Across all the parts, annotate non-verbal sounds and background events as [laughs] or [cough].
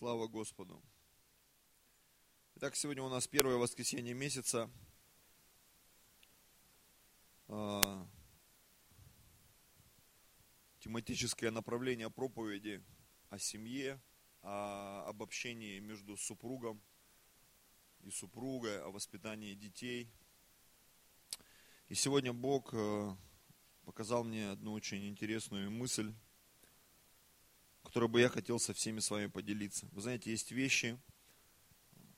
Слава Господу. Итак, сегодня у нас первое воскресенье месяца. А, тематическое направление проповеди о семье, о обобщении между супругом и супругой, о воспитании детей. И сегодня Бог э, показал мне одну очень интересную мысль, которой бы я хотел со всеми с вами поделиться. Вы знаете, есть вещи,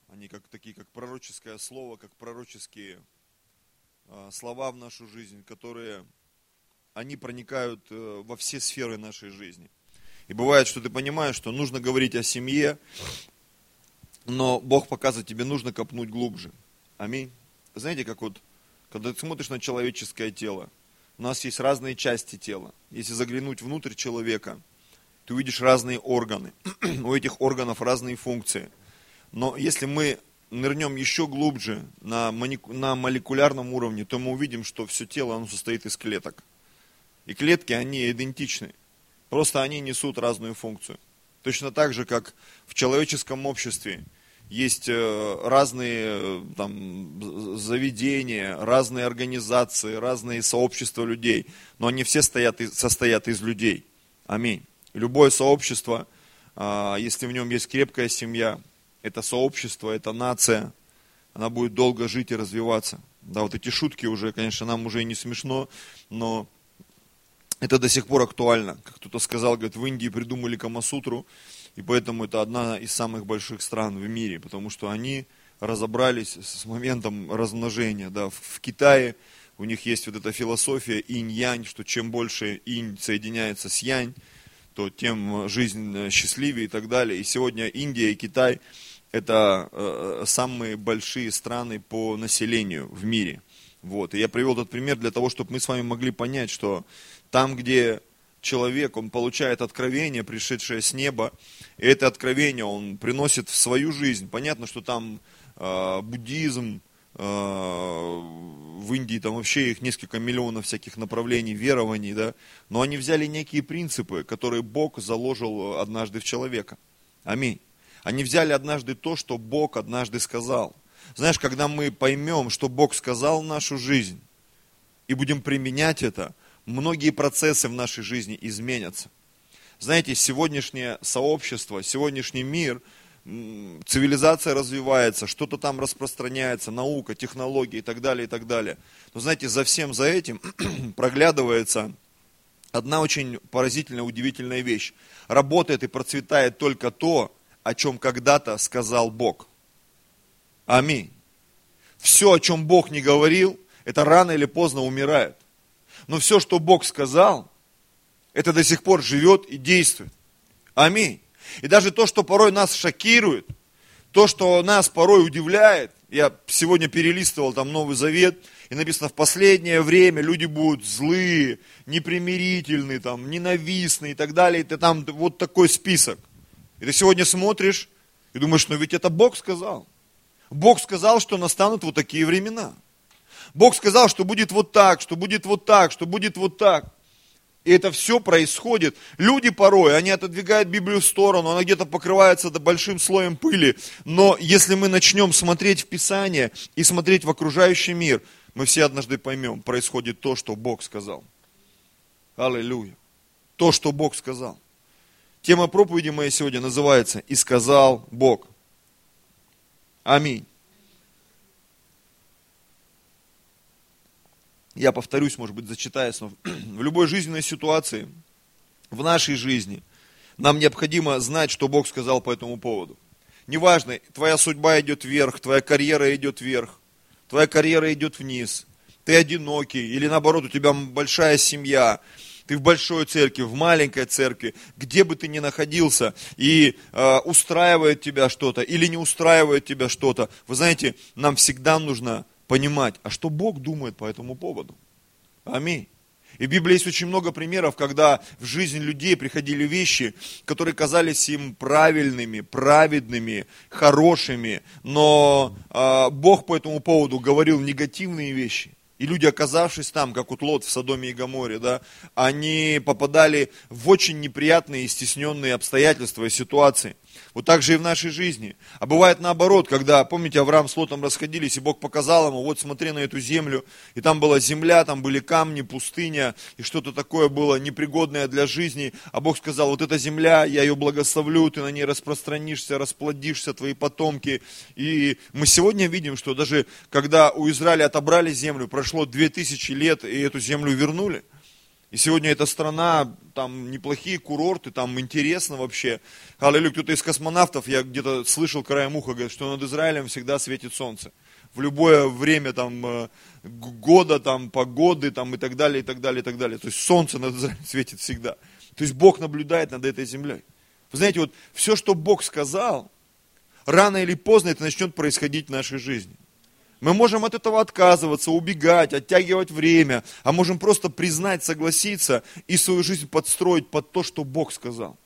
они как такие, как пророческое слово, как пророческие э, слова в нашу жизнь, которые, они проникают э, во все сферы нашей жизни. И бывает, что ты понимаешь, что нужно говорить о семье, но Бог показывает, тебе нужно копнуть глубже. Аминь. Знаете, как вот, когда ты смотришь на человеческое тело, у нас есть разные части тела. Если заглянуть внутрь человека – ты увидишь разные органы. [clears throat] У этих органов разные функции. Но если мы нырнем еще глубже на, на молекулярном уровне, то мы увидим, что все тело оно состоит из клеток. И клетки, они идентичны. Просто они несут разную функцию. Точно так же, как в человеческом обществе есть э, разные э, там, заведения, разные организации, разные сообщества людей, но они все стоят, состоят из людей. Аминь. Любое сообщество, а, если в нем есть крепкая семья, это сообщество, это нация, она будет долго жить и развиваться. Да, вот эти шутки уже, конечно, нам уже не смешно, но это до сих пор актуально. Как кто-то сказал, говорит, в Индии придумали Камасутру, и поэтому это одна из самых больших стран в мире, потому что они разобрались с моментом размножения. Да. В Китае у них есть вот эта философия инь-янь, что чем больше инь соединяется с янь, то тем жизнь счастливее и так далее. И сегодня Индия и Китай – это э, самые большие страны по населению в мире. Вот. И я привел этот пример для того, чтобы мы с вами могли понять, что там, где человек, он получает откровение, пришедшее с неба, и это откровение он приносит в свою жизнь. Понятно, что там э, буддизм, э, в Индии там вообще их несколько миллионов всяких направлений, верований, да, но они взяли некие принципы, которые Бог заложил однажды в человека. Аминь. Они взяли однажды то, что Бог однажды сказал. Знаешь, когда мы поймем, что Бог сказал в нашу жизнь, и будем применять это, многие процессы в нашей жизни изменятся. Знаете, сегодняшнее сообщество, сегодняшний мир – цивилизация развивается, что-то там распространяется, наука, технологии и так далее, и так далее. Но знаете, за всем за этим [clears throat] проглядывается одна очень поразительная, удивительная вещь. Работает и процветает только то, о чем когда-то сказал Бог. Аминь. Все, о чем Бог не говорил, это рано или поздно умирает. Но все, что Бог сказал, это до сих пор живет и действует. Аминь. И даже то, что порой нас шокирует, то, что нас порой удивляет, я сегодня перелистывал там Новый Завет, и написано, в последнее время люди будут злые, непримирительные, там, ненавистные и так далее. И там вот такой список. И ты сегодня смотришь и думаешь, ну ведь это Бог сказал. Бог сказал, что настанут вот такие времена. Бог сказал, что будет вот так, что будет вот так, что будет вот так. И это все происходит. Люди порой, они отодвигают Библию в сторону, она где-то покрывается большим слоем пыли. Но если мы начнем смотреть в Писание и смотреть в окружающий мир, мы все однажды поймем, происходит то, что Бог сказал. Аллилуйя. То, что Бог сказал. Тема проповеди моей сегодня называется «И сказал Бог». Аминь. Я повторюсь, может быть, зачитаясь, но [clears throat] в любой жизненной ситуации, в нашей жизни, нам необходимо знать, что Бог сказал по этому поводу. Неважно, твоя судьба идет вверх, твоя карьера идет вверх, твоя карьера идет вниз, ты одинокий, или наоборот, у тебя большая семья, ты в большой церкви, в маленькой церкви, где бы ты ни находился, и э, устраивает тебя что-то или не устраивает тебя что-то, вы знаете, нам всегда нужно понимать, а что Бог думает по этому поводу. Аминь. И в Библии есть очень много примеров, когда в жизнь людей приходили вещи, которые казались им правильными, праведными, хорошими, но э, Бог по этому поводу говорил негативные вещи. И люди, оказавшись там, как вот Лот в Содоме и Гаморе, да, они попадали в очень неприятные и стесненные обстоятельства и ситуации. Вот так же и в нашей жизни. А бывает наоборот, когда, помните, Авраам с Лотом расходились, и Бог показал ему, вот смотри на эту землю, и там была земля, там были камни, пустыня, и что-то такое было непригодное для жизни. А Бог сказал, вот эта земля, я ее благословлю, ты на ней распространишься, расплодишься, твои потомки. И мы сегодня видим, что даже когда у Израиля отобрали землю, прошло две тысячи лет, и эту землю вернули. И сегодня эта страна, там неплохие курорты, там интересно вообще. Аллилуйя, кто-то из космонавтов, я где-то слышал краем уха, говорит, что над Израилем всегда светит солнце. В любое время там э, года, там погоды, там и так далее, и так далее, и так далее. То есть солнце над Израилем светит всегда. То есть Бог наблюдает над этой землей. Вы знаете, вот все, что Бог сказал, рано или поздно это начнет происходить в нашей жизни. Мы можем от этого отказываться, убегать, оттягивать время, а можем просто признать, согласиться и свою жизнь подстроить под то, что Бог сказал.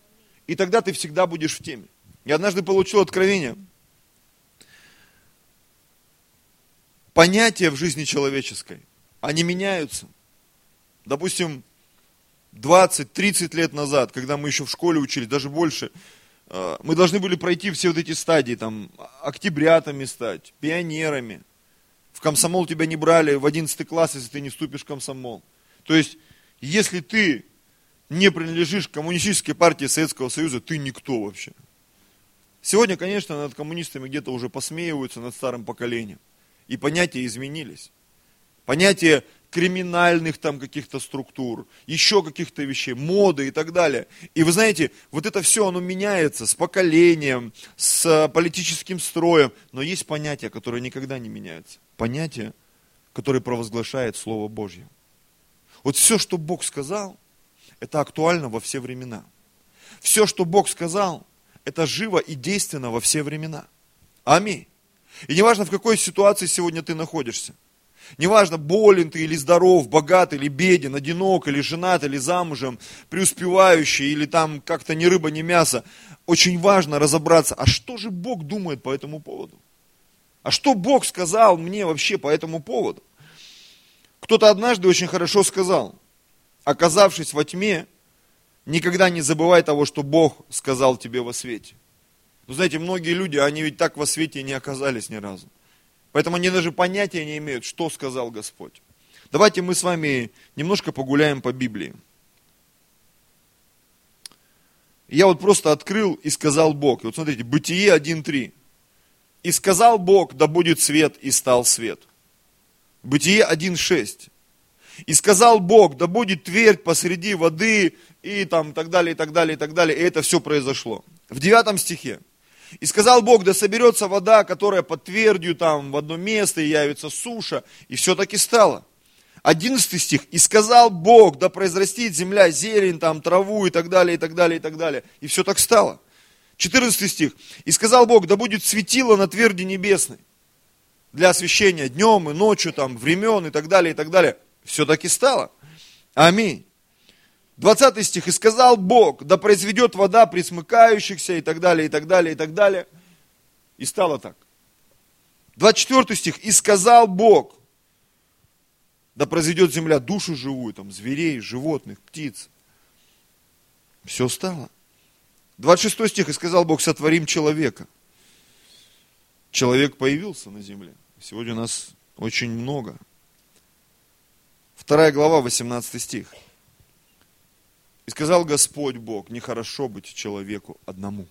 И тогда ты всегда будешь в теме. Я однажды получил откровение. Понятия в жизни человеческой, они меняются. Допустим, 20-30 лет назад, когда мы еще в школе учились, даже больше, э, мы должны были пройти все вот эти стадии, там, октябрятами стать, пионерами – в комсомол тебя не брали в 11 класс, если ты не вступишь в комсомол. То есть, если ты не принадлежишь коммунистической партии Советского Союза, ты никто вообще. Сегодня, конечно, над коммунистами где-то уже посмеиваются, над старым поколением. И понятия изменились. Понятие криминальных там каких-то структур, еще каких-то вещей, моды и так далее. И вы знаете, вот это все, оно меняется с поколением, с политическим строем, но есть понятия, которые никогда не меняются. Понятия, которые провозглашает Слово Божье. Вот все, что Бог сказал, это актуально во все времена. Все, что Бог сказал, это живо и действенно во все времена. Аминь. И неважно, в какой ситуации сегодня ты находишься – Неважно, болен ты или здоров, богат или беден, одинок или женат или замужем, преуспевающий или там как-то ни рыба, ни мясо. Очень важно разобраться, а что же Бог думает по этому поводу? А что Бог сказал мне вообще по этому поводу? Кто-то однажды очень хорошо сказал, оказавшись во тьме, никогда не забывай того, что Бог сказал тебе во свете. Вы знаете, многие люди, они ведь так во свете не оказались ни разу. Поэтому они даже понятия не имеют, что сказал Господь. Давайте мы с вами немножко погуляем по Библии. Я вот просто открыл и сказал Бог. И вот смотрите, Бытие 1.3. И сказал Бог, да будет свет, и стал свет. Бытие 1.6. И сказал Бог, да будет твердь посреди воды, и там так далее, и так далее, и так далее. И это все произошло. В девятом стихе. И сказал Бог, да соберется вода, которая под твердью там в одно место, и явится суша. И все таки стало. Одиннадцатый стих. И сказал Бог, да произрастит земля зелень, там, траву и так далее, и так далее, и так далее. И все так стало. Четырнадцатый стих. И сказал Бог, да будет светило на тверди небесной для освещения днем и ночью, там, времен и так далее, и так далее. Все таки стало. Аминь. 20 стих, и сказал Бог, да произведет вода присмыкающихся, и так далее, и так далее, и так далее. И стало так. 24 стих, и сказал Бог, да произведет земля душу живую, там, зверей, животных, птиц. Все стало. 26 стих, и сказал Бог, сотворим человека. Человек появился на земле. Сегодня у нас очень много. Вторая глава, 18 стих. И сказал Господь Бог, нехорошо быть человеку одному.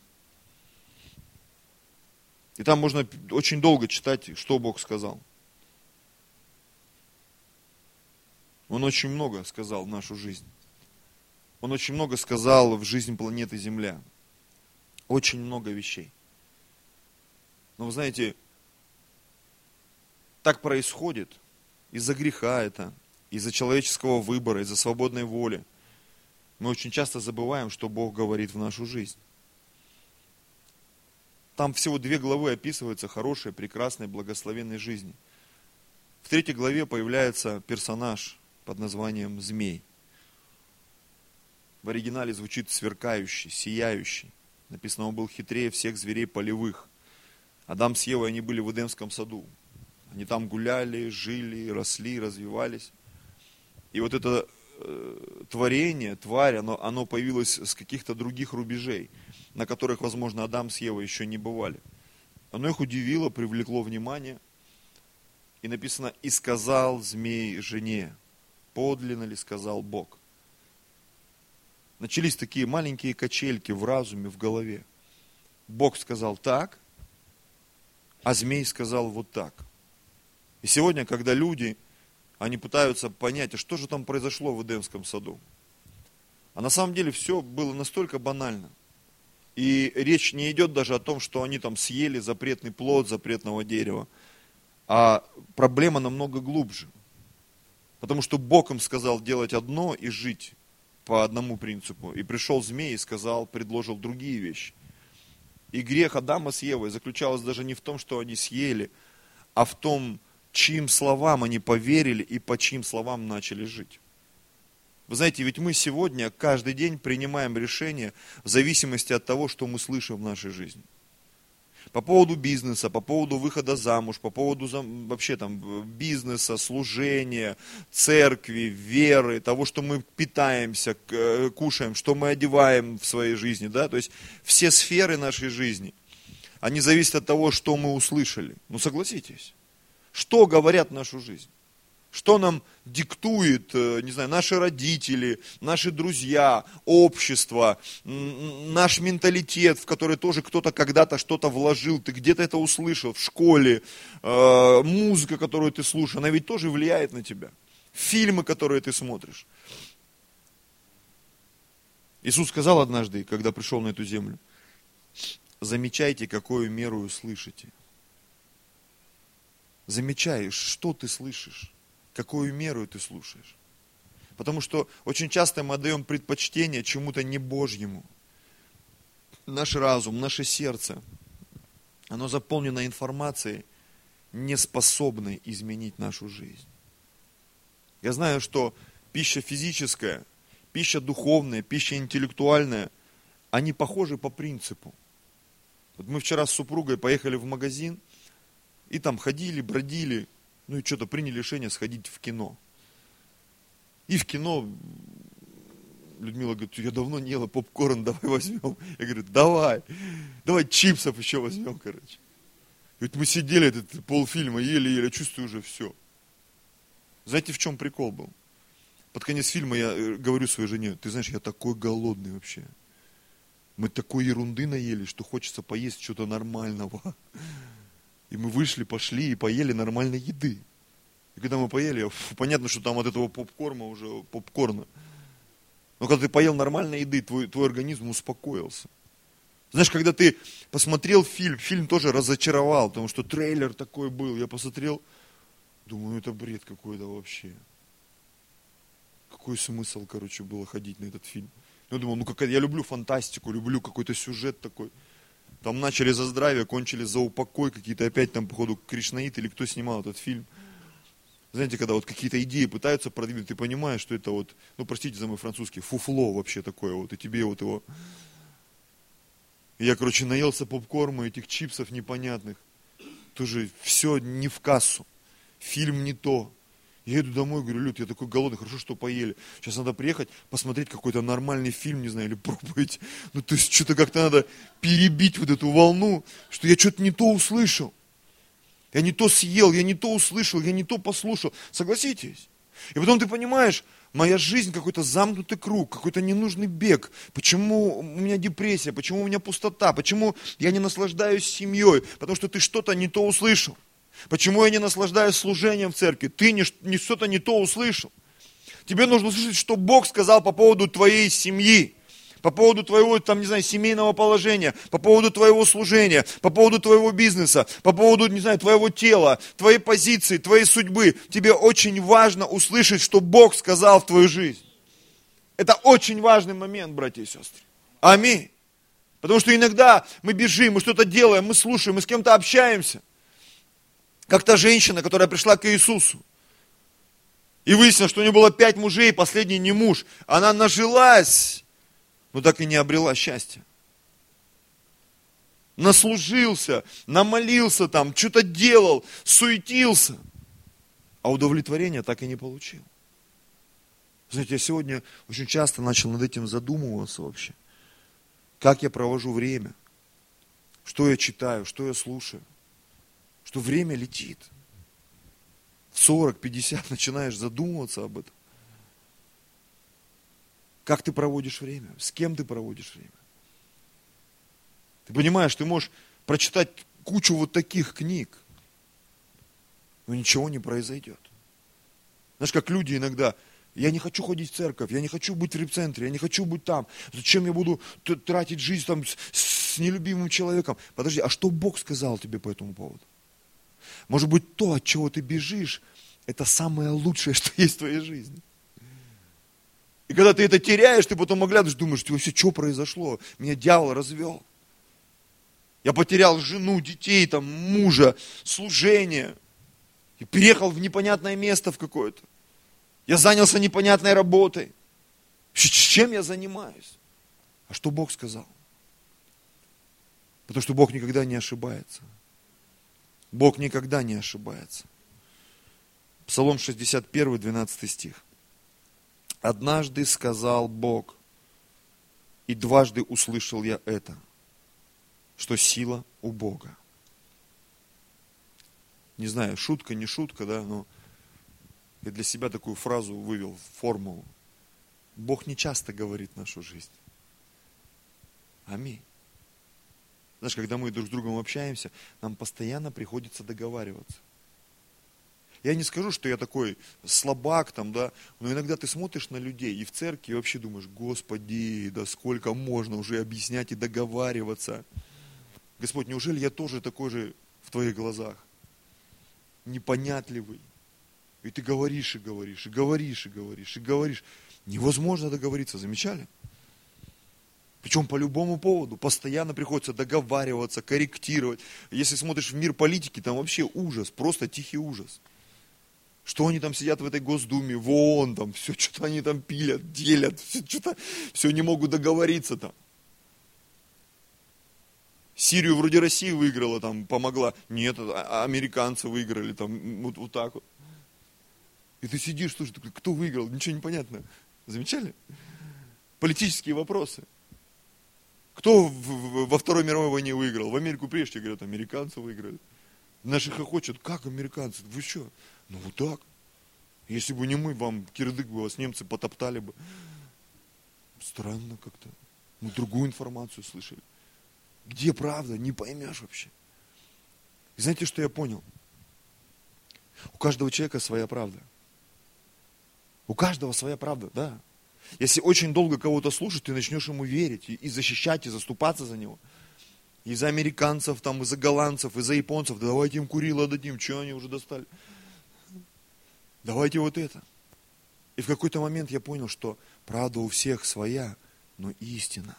И там можно очень долго читать, что Бог сказал. Он очень много сказал в нашу жизнь. Он очень много сказал в жизнь планеты Земля. Очень много вещей. Но вы знаете, так происходит из-за греха это, из-за человеческого выбора, из-за свободной воли – мы очень часто забываем, что Бог говорит в нашу жизнь. Там всего две главы описываются хорошей, прекрасной, благословенной жизни. В третьей главе появляется персонаж под названием Змей. В оригинале звучит сверкающий, сияющий. Написано, он был хитрее всех зверей полевых. Адам с Евой, они были в Эдемском саду. Они там гуляли, жили, росли, развивались. И вот это э, творение, тварь, оно, оно появилось с каких-то других рубежей, на которых, возможно, Адам с Евой еще не бывали. Оно их удивило, привлекло внимание. И написано, и сказал змей жене, подлинно ли сказал Бог. Начались такие маленькие качельки в разуме, в голове. Бог сказал так, а змей сказал вот так. И сегодня, когда люди, они пытаются понять, а что же там произошло в Эдемском саду. А на самом деле все было настолько банально. И речь не идет даже о том, что они там съели запретный плод запретного дерева. А проблема намного глубже. Потому что Бог им сказал делать одно и жить по одному принципу. И пришел змей и сказал, предложил другие вещи. И грех Адама с Евой заключался даже не в том, что они съели, а в том, чьим словам они поверили и по чьим словам начали жить. Вы знаете, ведь мы сегодня каждый день принимаем решения в зависимости от того, что мы слышим в нашей жизни по поводу бизнеса, по поводу выхода замуж, по поводу вообще там бизнеса, служения, церкви, веры, того, что мы питаемся, э, кушаем, что мы одеваем в своей жизни, да, то есть все сферы нашей жизни, они зависят от того, что мы услышали. Ну согласитесь, что говорят нашу жизнь? Что нам диктует, э, не знаю, наши родители, наши друзья, общество, наш менталитет, в который тоже кто-то когда-то что-то вложил, ты где-то это услышал в школе, э, музыка, которую ты слушаешь, она ведь тоже влияет на тебя. Фильмы, которые ты смотришь. Иисус сказал однажды, когда пришел на эту землю, замечайте, какую меру слышите. Замечай, что ты слышишь какую меру ты слушаешь. Потому что очень часто мы отдаем предпочтение чему-то не Божьему. Наш разум, наше сердце, оно заполнено информацией, не способной изменить нашу жизнь. Я знаю, что пища физическая, пища духовная, пища интеллектуальная, они похожи по принципу. Вот мы вчера с супругой поехали в магазин, и там ходили, бродили, ну и что-то приняли решение сходить в кино. И в кино Людмила говорит, я давно не ела попкорн, давай возьмем. Я говорю, давай, давай чипсов еще возьмем, короче. Ведь мы сидели этот полфильма, ели-ели, чувствую уже все. Знаете, в чем прикол был? Под конец фильма я э, говорю своей жене, ты знаешь, я такой голодный вообще. Мы такой ерунды наели, что хочется поесть что-то нормального. И мы вышли, пошли и поели нормальной еды. И когда мы поели, фу, понятно, что там от этого попкорна уже попкорна. Но когда ты поел нормальной еды, твой, твой организм успокоился. Знаешь, когда ты посмотрел фильм, фильм тоже разочаровал, потому что трейлер такой был. Я посмотрел, думаю, ну это бред какой-то вообще. Какой смысл, короче, было ходить на этот фильм? Я думал, ну как я люблю фантастику, люблю какой-то сюжет такой. Там начали за здравие, кончили за упокой, какие-то опять там, походу, Кришнаит или кто снимал этот фильм. Знаете, когда вот какие-то идеи пытаются продвинуть, ты понимаешь, что это вот, ну простите за мой французский, фуфло вообще такое вот, и тебе вот его... я, короче, наелся попкорма, этих чипсов непонятных. Тоже все не в кассу. Фильм не то. Я иду домой, говорю, Люд, я такой голодный, хорошо, что поели. Сейчас надо приехать, посмотреть какой-то нормальный фильм, не знаю, или [laughs] проповедь. Ну, то есть, что-то как-то надо перебить вот эту волну, что я что-то не то услышал. Я не то съел, я не то услышал, я не то послушал. Согласитесь? И потом ты понимаешь, моя жизнь какой-то замкнутый круг, какой-то ненужный бег. Почему у меня депрессия, почему у меня пустота, почему я не наслаждаюсь семьей, потому что ты что-то не то услышал. Почему я не наслаждаюсь служением в церкви? Ты не, не что-то не то услышал. Тебе нужно услышать, что Бог сказал по поводу твоей семьи, по поводу твоего, там, не знаю, семейного положения, по поводу твоего служения, по поводу твоего бизнеса, по поводу, не знаю, твоего тела, твоей позиции, твоей судьбы. Тебе очень важно услышать, что Бог сказал в твою жизнь. Это очень важный момент, братья и сестры. Аминь. Потому что иногда мы бежим, мы что-то делаем, мы слушаем, мы с кем-то общаемся – как та женщина, которая пришла к Иисусу. И выяснилось, что у нее было пять мужей, последний не муж. Она нажилась, но так и не обрела счастья. Наслужился, намолился там, что-то делал, суетился. А удовлетворения так и не получил. Знаете, я сегодня очень часто начал над этим задумываться вообще. Как я провожу время, что я читаю, что я слушаю. Что время летит. В 40, 50 начинаешь задумываться об этом. Как ты проводишь время? С кем ты проводишь время? Ты понимаешь, ты можешь прочитать кучу вот таких книг, но ничего не произойдет. Знаешь, как люди иногда, я не хочу ходить в церковь, я не хочу быть в репцентре, я не хочу быть там. Зачем я буду тратить жизнь там с, с нелюбимым человеком? Подожди, а что Бог сказал тебе по этому поводу? Может быть, то, от чего ты бежишь, это самое лучшее, [laughs] что есть в твоей жизни. И когда ты это теряешь, ты потом оглядываешь, думаешь, вообще, что произошло? Меня дьявол развел. Я потерял жену, детей, там, мужа, служение. И переехал в непонятное место в какое-то. Я занялся непонятной работой. Чем я занимаюсь? А что Бог сказал? Потому что Бог никогда не ошибается. Бог никогда не ошибается. Псалом 61, 12 стих. Однажды сказал Бог, и дважды услышал я это – что сила у Бога. Не знаю, шутка, не шутка, да, но я для себя такую фразу вывел, формулу. Бог не часто говорит нашу жизнь. Аминь. Знаешь, когда мы друг с другом общаемся, нам постоянно приходится договариваться. Я не скажу, что я такой слабак там, да, но иногда ты смотришь на людей и в церкви вообще думаешь, Господи, да сколько можно уже объяснять и договариваться. Господь, неужели я тоже такой же в твоих глазах? Непонятливый. И ты говоришь и говоришь, и говоришь, и говоришь, и говоришь. Невозможно договориться, замечали? Причем по любому поводу. Постоянно приходится договариваться, корректировать. Если смотришь в мир политики, там вообще ужас, просто тихий ужас. Что они там сидят в этой Госдуме, в ООН, там, все что-то они там пилят, делят, все что-то, все не могут договориться там. Сирию вроде Россия выиграла, там, помогла. Нет, а, а американцы выиграли, там, вот, вот так вот. И ты сидишь, слушай, кто выиграл? Ничего не понятно. Замечали? Политические вопросы. Кто во Второй мировой войне выиграл? В Америку прежде говорят, американцы выиграли. Наши хохочут, как американцы? Вы что? Ну вот так. Если бы не мы, вам кирдык бы вас немцы потоптали бы. Странно как-то. Мы другую информацию слышали. Где правда, не поймешь вообще. И знаете, что я понял? У каждого человека своя правда. У каждого своя правда, да. Если очень долго кого-то слушать, ты начнешь ему верить и, защищать, и заступаться за него. И за американцев, там, и за голландцев, и за японцев. Да давайте им курила дадим, что они уже достали. Давайте вот это. И в какой-то момент я понял, что правда у всех своя, но истина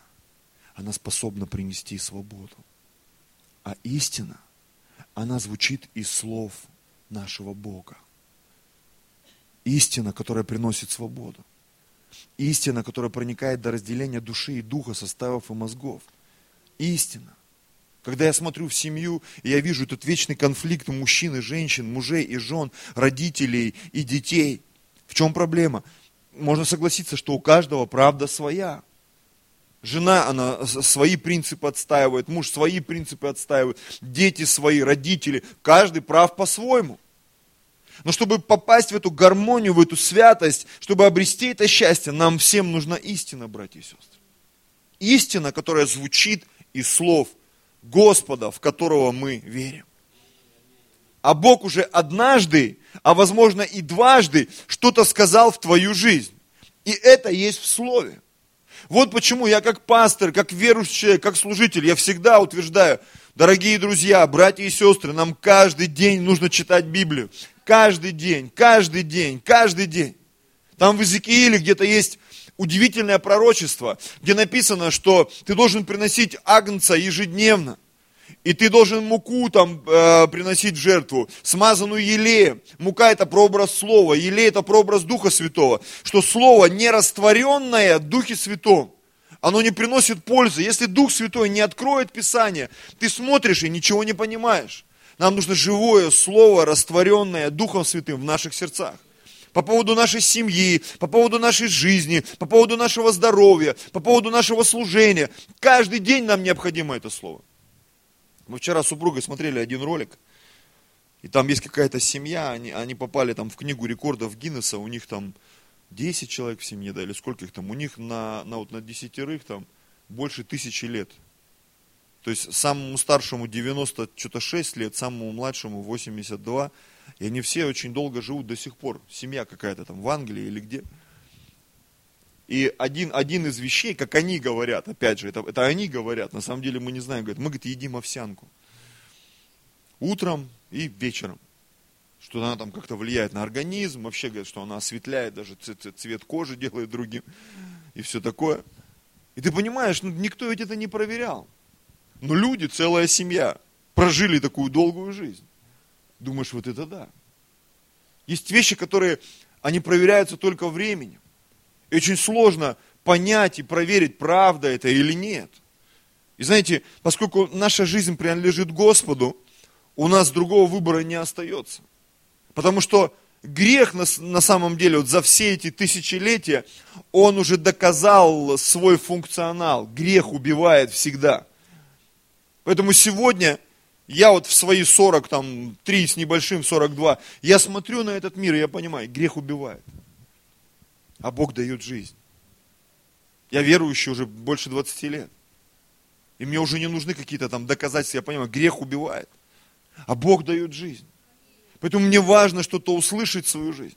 она способна принести свободу. А истина, она звучит из слов нашего Бога. Истина, которая приносит свободу. Истина, которая проникает до разделения души и духа, составов и мозгов. Истина. Когда я смотрю в семью, и я вижу этот вечный конфликт мужчин и женщин, мужей и жен, родителей и детей. В чем проблема? Можно согласиться, что у каждого правда своя. Жена, она свои принципы отстаивает, муж свои принципы отстаивает, дети свои, родители, каждый прав по-своему. Но чтобы попасть в эту гармонию, в эту святость, чтобы обрести это счастье, нам всем нужна истина, братья и сестры. Истина, которая звучит из слов Господа, в которого мы верим. А Бог уже однажды, а возможно и дважды что-то сказал в твою жизнь. И это есть в Слове. Вот почему я как пастор, как верующий человек, как служитель, я всегда утверждаю, дорогие друзья, братья и сестры, нам каждый день нужно читать Библию. Каждый день, каждый день, каждый день. Там в Иезекииле где-то есть удивительное пророчество, где написано, что ты должен приносить агнца ежедневно. И ты должен муку там э, приносить в жертву, смазанную елеем. Мука это прообраз Слова, елей это прообраз Духа Святого. Что Слово не растворенное Духе Святом, оно не приносит пользы. Если Дух Святой не откроет Писание, ты смотришь и ничего не понимаешь. Нам нужно живое Слово, растворенное Духом Святым в наших сердцах. по поводу нашей семьи, по поводу нашей жизни, по поводу нашего здоровья, по поводу нашего служения. Каждый день нам необходимо это слово. Мы вчера с супругой смотрели один ролик, и там есть какая-то семья, они, они попали там в книгу рекордов Гиннесса, у них там 10 человек в семье, да, или сколько их там, у них на, на, вот, на десятерых там больше тысячи лет. То есть самому старшему 90 что-то 6 лет, самому младшему 82. И они все очень долго живут до сих пор. Семья какая-то там в Англии или где. И один, один из вещей, как они говорят, опять же, это, это они говорят, на самом деле мы не знаем, говорят, мы, говорит, едим овсянку. Утром и вечером. Что она там как-то влияет на организм, вообще говорят, что она осветляет, даже цвет кожи [laughs] делает другим и все такое. И ты понимаешь, ну, никто ведь это не проверял. Но люди, целая семья, прожили такую долгую жизнь. Думаешь, вот это да. Есть вещи, которые, они проверяются только временем. И очень сложно понять и проверить, правда это или нет. И знаете, поскольку наша жизнь принадлежит Господу, у нас другого выбора не остается. Потому что грех на, на самом деле вот за все эти тысячелетия, он уже доказал свой функционал. Грех убивает всегда. Поэтому сегодня я вот в свои 40, там, 3 с небольшим, 42, я смотрю на этот мир, и я понимаю, грех убивает. А Бог дает жизнь. Я верующий уже больше 20 лет. И мне уже не нужны какие-то там доказательства, я понимаю, грех убивает. А Бог дает жизнь. Поэтому мне важно что-то услышать в свою жизнь.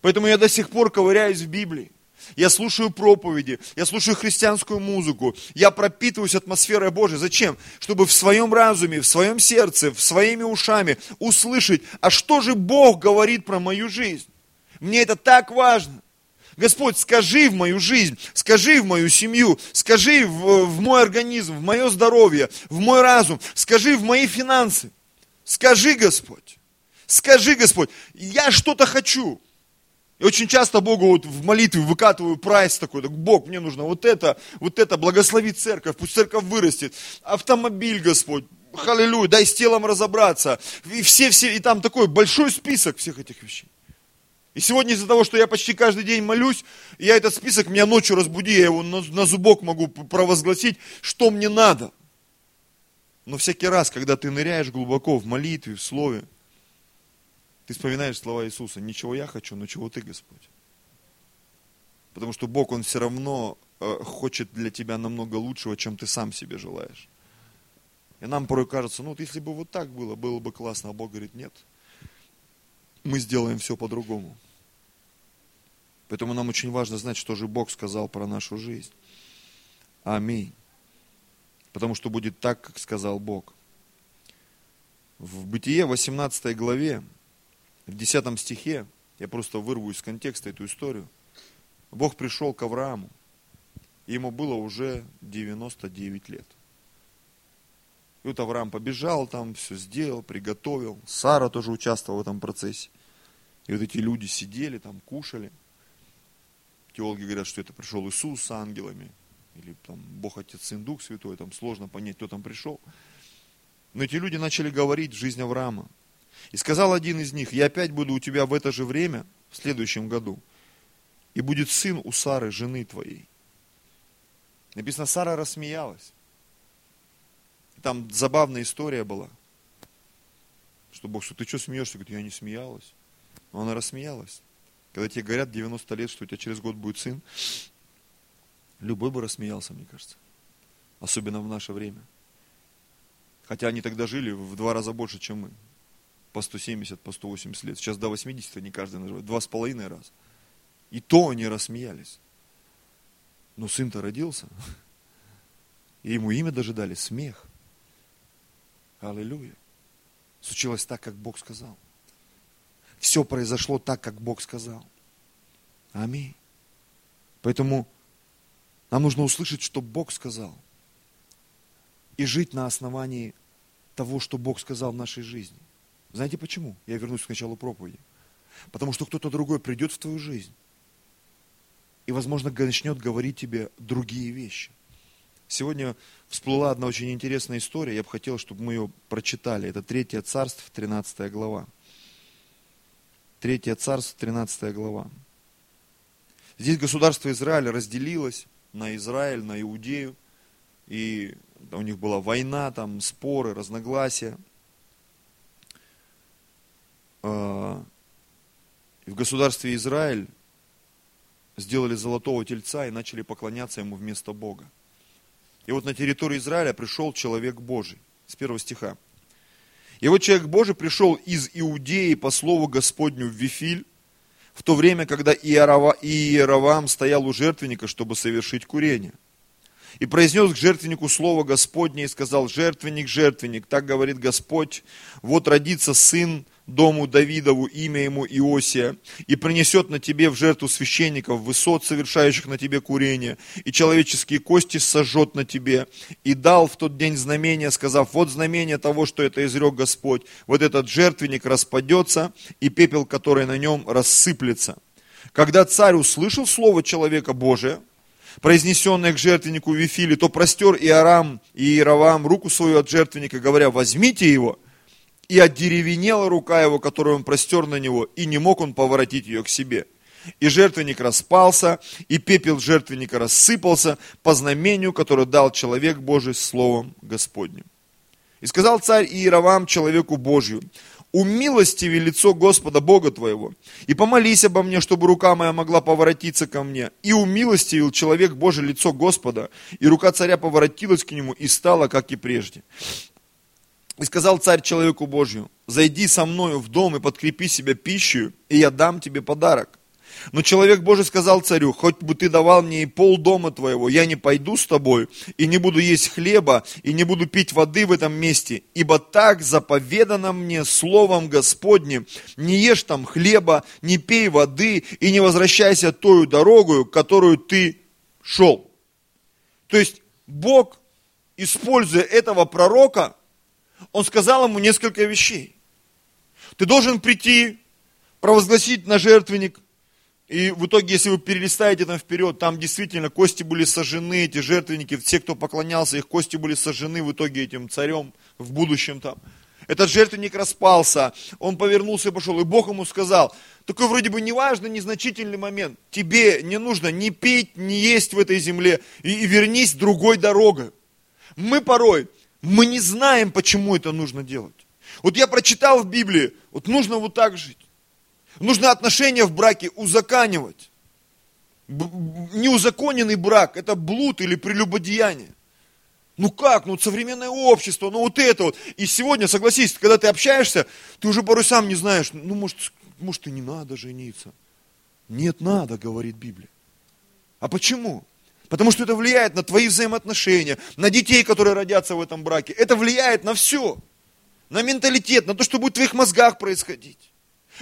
Поэтому я до сих пор ковыряюсь в Библии. Я слушаю проповеди, я слушаю христианскую музыку, я пропитываюсь атмосферой Божьей. Зачем? Чтобы в своем разуме, в своем сердце, в своими ушами услышать, а что же Бог говорит про мою жизнь. Мне это так важно. Господь, скажи в мою жизнь, скажи в мою семью, скажи в, в мой организм, в мое здоровье, в мой разум, скажи в мои финансы. Скажи, Господь. Скажи, Господь, я что-то хочу. И очень часто Богу вот в молитве выкатываю прайс такой, так, Бог, мне нужно вот это, вот это, благослови церковь, пусть церковь вырастет, автомобиль, Господь, халилюй, дай с телом разобраться, и все, все, и там такой большой список всех этих вещей. И сегодня из-за того, что я почти каждый день молюсь, я этот список, меня ночью разбуди, я его на, на зубок могу провозгласить, что мне надо. Но всякий раз, когда ты ныряешь глубоко в молитве, в слове, ты вспоминаешь слова Иисуса, ничего я хочу, но чего ты, Господь. Потому что Бог, Он все равно э, хочет для тебя намного лучшего, чем ты сам себе желаешь. И нам порой кажется, ну вот если бы вот так было, было бы классно, а Бог говорит, нет, мы сделаем все по-другому. Поэтому нам очень важно знать, что же Бог сказал про нашу жизнь. Аминь. Потому что будет так, как сказал Бог. В Бытие 18 главе в 10 стихе, я просто вырву из контекста эту историю, Бог пришел к Аврааму, ему было уже 99 лет. И вот Авраам побежал там, все сделал, приготовил. Сара тоже участвовала в этом процессе. И вот эти люди сидели там, кушали. Теологи говорят, что это пришел Иисус с ангелами. Или там Бог Отец, Сын, Дух Святой. Там сложно понять, кто там пришел. Но эти люди начали говорить жизнь Авраама. И сказал один из них, я опять буду у тебя в это же время, в следующем году, и будет сын у Сары, жены твоей. Написано, Сара рассмеялась. Там забавная история была. Что Бог, что ты что смеешься? Говорит, я не смеялась. Но она рассмеялась. Когда тебе говорят 90 лет, что у тебя через год будет сын, любой бы рассмеялся, мне кажется. Особенно в наше время. Хотя они тогда жили в два раза больше, чем мы по 170, по 180 лет. Сейчас до 80 не каждый наживает. Два с половиной раз. И то они рассмеялись. Но сын-то родился. И ему имя даже дали смех. Аллилуйя. Случилось так, как Бог сказал. Все произошло так, как Бог сказал. Аминь. Поэтому нам нужно услышать, что Бог сказал. И жить на основании того, что Бог сказал в нашей жизни. Знаете почему? Я вернусь к началу проповеди. Потому что кто-то другой придет в твою жизнь и, возможно, начнет говорить тебе другие вещи. Сегодня всплыла одна очень интересная история, я бы хотел, чтобы мы ее прочитали. Это Третье царство, 13 глава. Третье царство, 13 глава. Здесь государство Израиль разделилось на Израиль, на Иудею. И у них была война, там споры, разногласия. И в государстве Израиль сделали золотого тельца и начали поклоняться ему вместо Бога. И вот на территорию Израиля пришел человек Божий. С первого стиха. И вот человек Божий пришел из Иудеи по слову Господню в Вифиль, в то время, когда Иеровам стоял у жертвенника, чтобы совершить курение. И произнес к жертвеннику слово Господне и сказал, жертвенник, жертвенник, так говорит Господь, вот родится сын дому Давидову, имя ему Иосия, и принесет на тебе в жертву священников, высот, совершающих на тебе курение, и человеческие кости сожжет на тебе. И дал в тот день знамение, сказав, вот знамение того, что это изрек Господь. Вот этот жертвенник распадется, и пепел, который на нем, рассыплется. Когда царь услышал слово человека Божия, произнесенное к жертвеннику Вифили, то простер и Арам, и Иеровам руку свою от жертвенника, говоря, возьмите его, и отдеревенела рука его, которую он простер на него, и не мог он поворотить ее к себе. И жертвенник распался, и пепел жертвенника рассыпался по знамению, которое дал человек Божий словом Господним. И сказал царь Иеровам человеку Божью, умилостиви лицо Господа Бога твоего, и помолись обо мне, чтобы рука моя могла поворотиться ко мне. И умилостивил человек Божий лицо Господа, и рука царя поворотилась к нему, и стала, как и прежде. И сказал царь человеку Божью, зайди со мною в дом и подкрепи себя пищей, и я дам тебе подарок. Но человек Божий сказал царю, хоть бы ты давал мне и пол дома твоего, я не пойду с тобой, и не буду есть хлеба, и не буду пить воды в этом месте, ибо так заповедано мне словом Господним, не ешь там хлеба, не пей воды, и не возвращайся тою дорогою, которую ты шел. То есть Бог, используя этого пророка, он сказал ему несколько вещей. Ты должен прийти, провозгласить на жертвенник, и в итоге, если вы перелистаете там вперед, там действительно кости были сожжены, эти жертвенники, все, кто поклонялся, их кости были сожжены в итоге этим царем в будущем там. Этот жертвенник распался, он повернулся и пошел, и Бог ему сказал, такой вроде бы неважный, незначительный момент, тебе не нужно ни пить, ни есть в этой земле, и, и вернись другой дорогой. Мы порой мы не знаем, почему это нужно делать. Вот я прочитал в Библии, вот нужно вот так жить. Нужно отношения в браке узаканивать. Неузаконенный брак – это блуд или прелюбодеяние. Ну как, ну современное общество, ну вот это вот. И сегодня, согласись, когда ты общаешься, ты уже порой сам не знаешь, ну может, может и не надо жениться. Нет, надо, говорит Библия. А почему? Потому что это влияет на твои взаимоотношения, на детей, которые родятся в этом браке. Это влияет на все. На менталитет, на то, что будет в твоих мозгах происходить.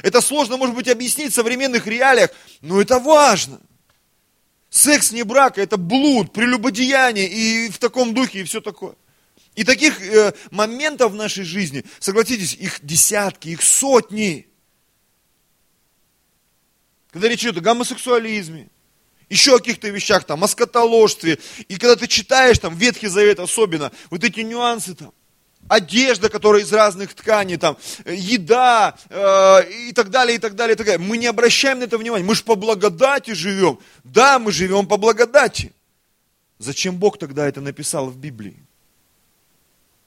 Это сложно, может быть, объяснить в современных реалиях, но это важно. Секс не брак, это блуд, прелюбодеяние и в таком духе, и все такое. И таких э, моментов в нашей жизни, согласитесь, их десятки, их сотни. Когда речь идет о гомосексуализме, еще о каких-то вещах, там, о скотоложстве. И когда ты читаешь, там, Ветхий Завет особенно, вот эти нюансы там, одежда, которая из разных тканей, там, еда э, и так далее, и так далее, и так далее. Мы не обращаем на это внимания. Мы же по благодати живем. Да, мы живем по благодати. Зачем Бог тогда это написал в Библии?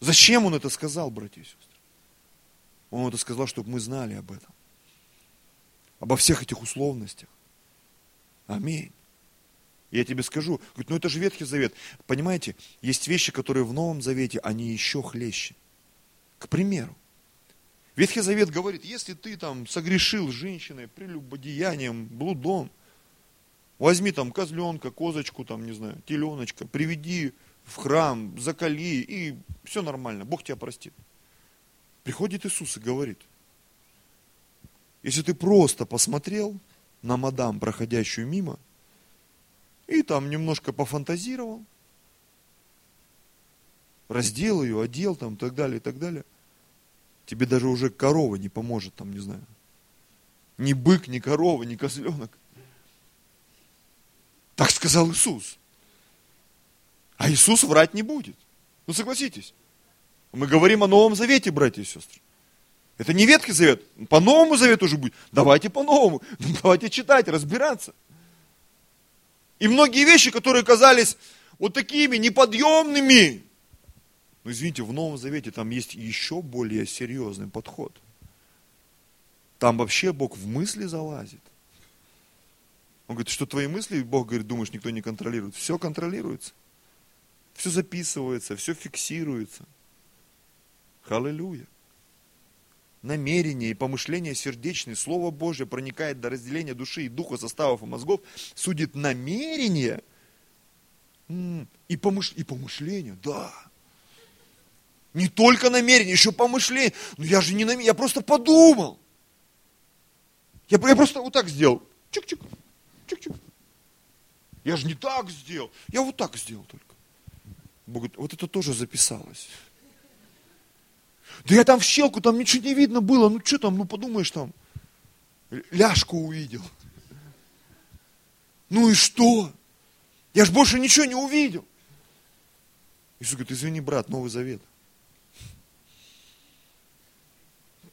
Зачем Он это сказал, братья и сестры? Он это сказал, чтобы мы знали об этом. Обо всех этих условностях. Аминь. Я тебе скажу, говорит, ну это же Ветхий Завет. Понимаете, есть вещи, которые в Новом Завете, они еще хлеще. К примеру, Ветхий Завет говорит, если ты там согрешил женщиной прелюбодеянием, блудом, возьми там козленка, козочку, там, не знаю, теленочка, приведи в храм, закали, и все нормально, Бог тебя простит. Приходит Иисус и говорит, если ты просто посмотрел на мадам, проходящую мимо, и там немножко пофантазировал, раздел ее, одел там, и так далее, и так далее. Тебе даже уже корова не поможет, там, не знаю. Ни бык, ни корова, ни козленок. Так сказал Иисус. А Иисус врать не будет. Ну согласитесь. Мы говорим о Новом Завете, братья и сестры. Это не Ветхий Завет. По Новому Завету уже будет. Давайте по Новому. [laughs] Давайте читать, разбираться. И многие вещи, которые казались вот такими неподъемными. Но извините, в Новом Завете там есть еще более серьезный подход. Там вообще Бог в мысли залазит. Он говорит, что твои мысли, Бог говорит, думаешь, никто не контролирует. Все контролируется. Все записывается, все фиксируется. Халилюя. Намерение и помышление сердечные, Слово Божье проникает до разделения души и духа, составов и мозгов, судит намерение и, помыш... и помышление, да. Не только намерение, еще помышление. Ну я же не намерение, я просто подумал. Я, я просто вот так сделал. Чик-чик, чик-чик. Я же не так сделал, я вот так сделал только. Бог говорит, вот это тоже записалось. Да я там в щелку, там ничего не видно было. Ну что там, ну подумаешь там. Ляжку увидел. Ну и что? Я ж больше ничего не увидел. Иисус говорит, извини, брат, Новый Завет.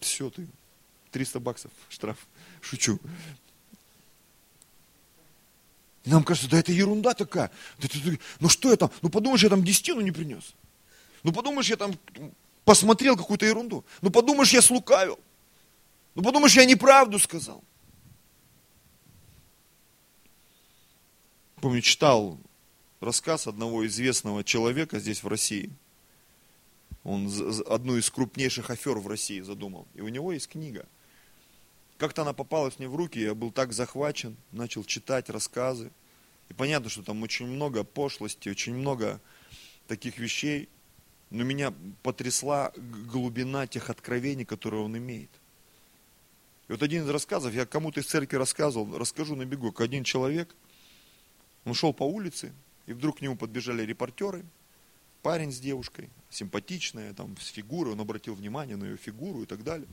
Все, ты 300 баксов штраф. Шучу. Нам кажется, да это ерунда такая. Да, да, ну что я там, ну подумаешь, я там десятину не принес. Ну подумаешь, я там посмотрел какую-то ерунду. Ну подумаешь, я слукавил. Ну подумаешь, я неправду сказал. Помню, читал рассказ одного известного человека здесь в России. Он одну из крупнейших афер в России задумал. И у него есть книга. Как-то она попалась мне в руки, я был так захвачен, начал читать рассказы. И понятно, что там очень много пошлости, очень много таких вещей. Но меня потрясла глубина тех откровений, которые он имеет. И вот один из рассказов, я кому-то из церкви рассказывал, расскажу на бегу, один человек, он шел по улице, и вдруг к нему подбежали репортеры, парень с девушкой, симпатичная, там, с фигурой, он обратил внимание на ее фигуру и так далее.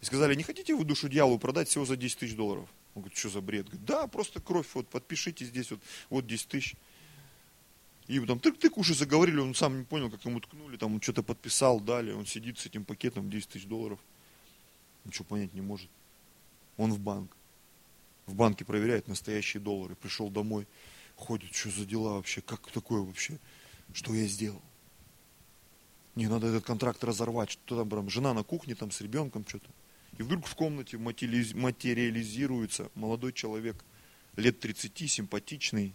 И сказали, не хотите вы душу дьяволу продать всего за 10 тысяч долларов? Он говорит, что за бред? Говорит, да, просто кровь, вот подпишите здесь, вот, вот 10 тысяч. И там тык-тык уже заговорили, он сам не понял, как ему ткнули, там он что-то подписал, дали, он сидит с этим пакетом 10 тысяч долларов. Ничего понять не может. Он в банк. В банке проверяет настоящие доллары. Пришел домой, ходит, что за дела вообще, как такое вообще, что я сделал. Не, надо этот контракт разорвать, что там, прям, жена на кухне там с ребенком что-то. И вдруг в комнате материализируется молодой человек, лет 30, симпатичный,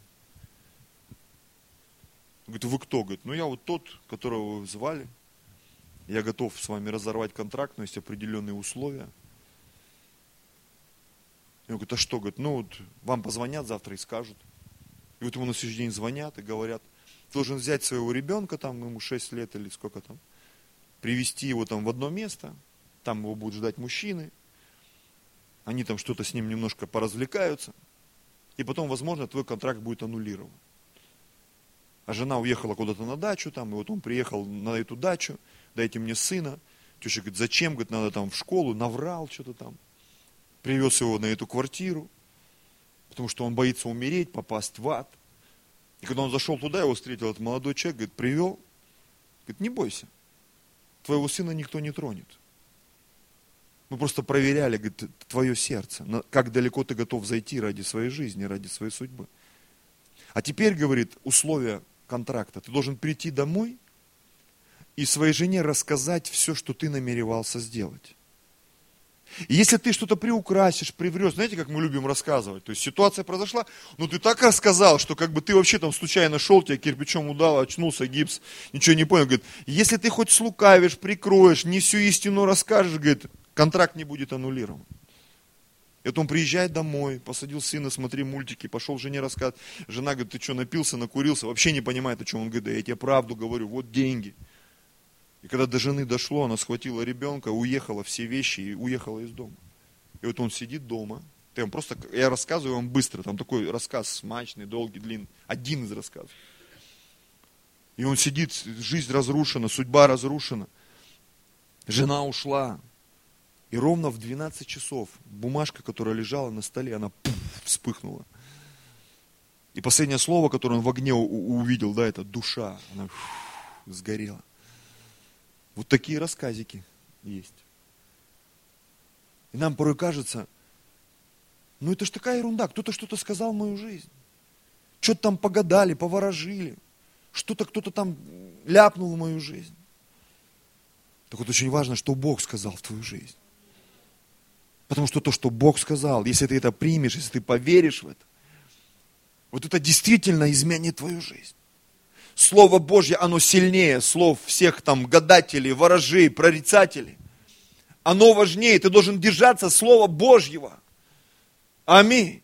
Говорит, вы кто? Говорит, ну я вот тот, которого вы звали. Я готов с вами разорвать контракт, но есть определенные условия. И он говорит, а что? Говорит, ну вот вам позвонят завтра и скажут. И вот ему на следующий день звонят и говорят, должен взять своего ребенка, там ему 6 лет или сколько там, привести его там в одно место, там его будут ждать мужчины, они там что-то с ним немножко поразвлекаются, и потом, возможно, твой контракт будет аннулирован а жена уехала куда-то на дачу, там, и вот он приехал на эту дачу, дайте мне сына. Теща говорит, зачем, говорит, надо там в школу, наврал что-то там. Привез его на эту квартиру, потому что он боится умереть, попасть в ад. И когда он зашел туда, его встретил этот молодой человек, говорит, привел, говорит, не бойся, твоего сына никто не тронет. Мы просто проверяли, говорит, твое сердце, как далеко ты готов зайти ради своей жизни, ради своей судьбы. А теперь, говорит, условия контракта. Ты должен прийти домой и своей жене рассказать все, что ты намеревался сделать. И если ты что-то приукрасишь, приврешь, знаете, как мы любим рассказывать, то есть ситуация произошла, но ты так рассказал, что как бы ты вообще там случайно шел, тебя кирпичом удал, очнулся, гипс, ничего не понял. Говорит, если ты хоть слукавишь, прикроешь, не всю истину расскажешь, говорит, контракт не будет аннулирован. И вот он приезжает домой, посадил сына, смотри мультики, пошел жене рассказывать. Жена говорит, ты что, напился, накурился? Вообще не понимает, о чем он говорит. Да я тебе правду говорю, вот деньги. И когда до жены дошло, она схватила ребенка, уехала все вещи и уехала из дома. И вот он сидит дома. Я, вам просто, я рассказываю вам быстро, там такой рассказ смачный, долгий, длинный. Один из рассказов. И он сидит, жизнь разрушена, судьба разрушена. Жена ушла, и ровно в 12 часов бумажка, которая лежала на столе, она пуф, вспыхнула. И последнее слово, которое он в огне увидел, да, это душа. Она фу, сгорела. Вот такие рассказики есть. И нам порой кажется, ну это ж такая ерунда, кто-то что-то сказал в мою жизнь. Что-то там погадали, поворожили. Что-то кто-то там ляпнул в мою жизнь. Так вот очень важно, что Бог сказал в твою жизнь. Потому что то, что Бог сказал, если ты это примешь, если ты поверишь в это, вот это действительно изменит твою жизнь. Слово Божье, оно сильнее слов всех там гадателей, ворожей, прорицателей. Оно важнее, ты должен держаться Слова Божьего. Аминь.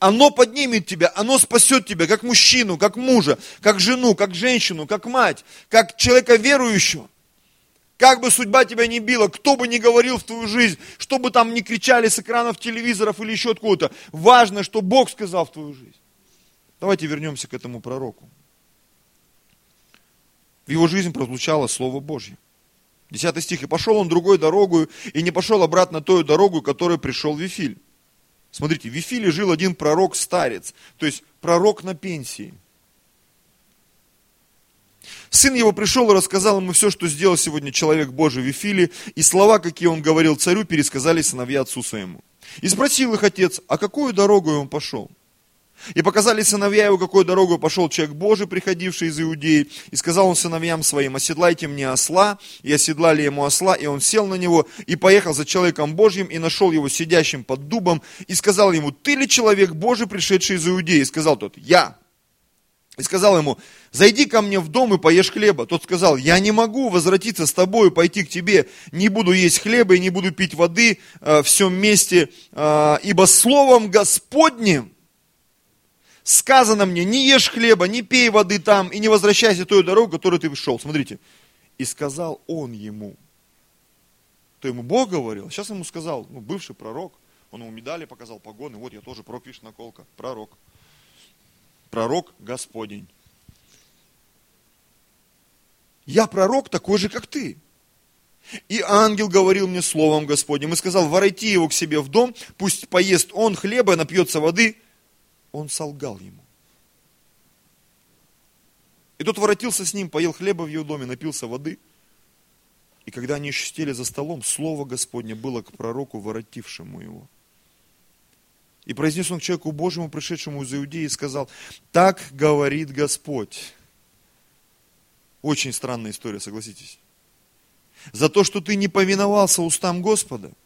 Оно поднимет тебя, оно спасет тебя, как мужчину, как мужа, как жену, как женщину, как мать, как человека верующего. Как бы судьба тебя не била, кто бы ни говорил в твою жизнь, что бы там ни кричали с экранов телевизоров или еще откуда-то, важно, что Бог сказал в твою жизнь. Давайте вернемся к этому пророку. В его жизнь прозвучало Слово Божье. Десятый стих. «И пошел он другой дорогою, и не пошел обратно той дорогу, которой пришел Вифиль». Смотрите, в Вифиле жил один пророк-старец, то есть пророк на пенсии. Сын его пришел и рассказал ему все, что сделал сегодня человек Божий в Вифиле, и слова, какие он говорил царю, пересказали сыновья отцу своему. И спросил их отец, а какую дорогу он пошел? И показали сыновья его, какой дорогу пошел человек Божий, приходивший из Иудеи. И сказал он сыновьям своим, оседлайте мне осла. И оседлали ему осла, и он сел на него, и поехал за человеком Божьим, и нашел его сидящим под дубом, и сказал ему, ты ли человек Божий, пришедший из Иудеи? И сказал тот, я. И сказал ему, зайди ко мне в дом и поешь хлеба. Тот сказал, я не могу возвратиться с тобой и пойти к тебе, не буду есть хлеба и не буду пить воды э, в всем месте, э, ибо словом Господним сказано мне, не ешь хлеба, не пей воды там и не возвращайся той дорогу, которую ты шел. Смотрите. И сказал он ему. То ему Бог говорил, сейчас ему сказал, ну, бывший пророк, он ему медали показал, погоны, вот я тоже пророк, видишь, наколка, пророк. Пророк Господень. Я пророк такой же, как ты. И ангел говорил мне словом Господним и сказал, воройти его к себе в дом, пусть поест он хлеба, напьется воды, он солгал ему. И тот воротился с ним, поел хлеба в его доме, напился воды. И когда они еще за столом, слово Господне было к пророку, воротившему его. И произнес он к человеку Божьему, пришедшему из Иудеи, и сказал, так говорит Господь. Очень странная история, согласитесь. За то, что ты не повиновался устам Господа –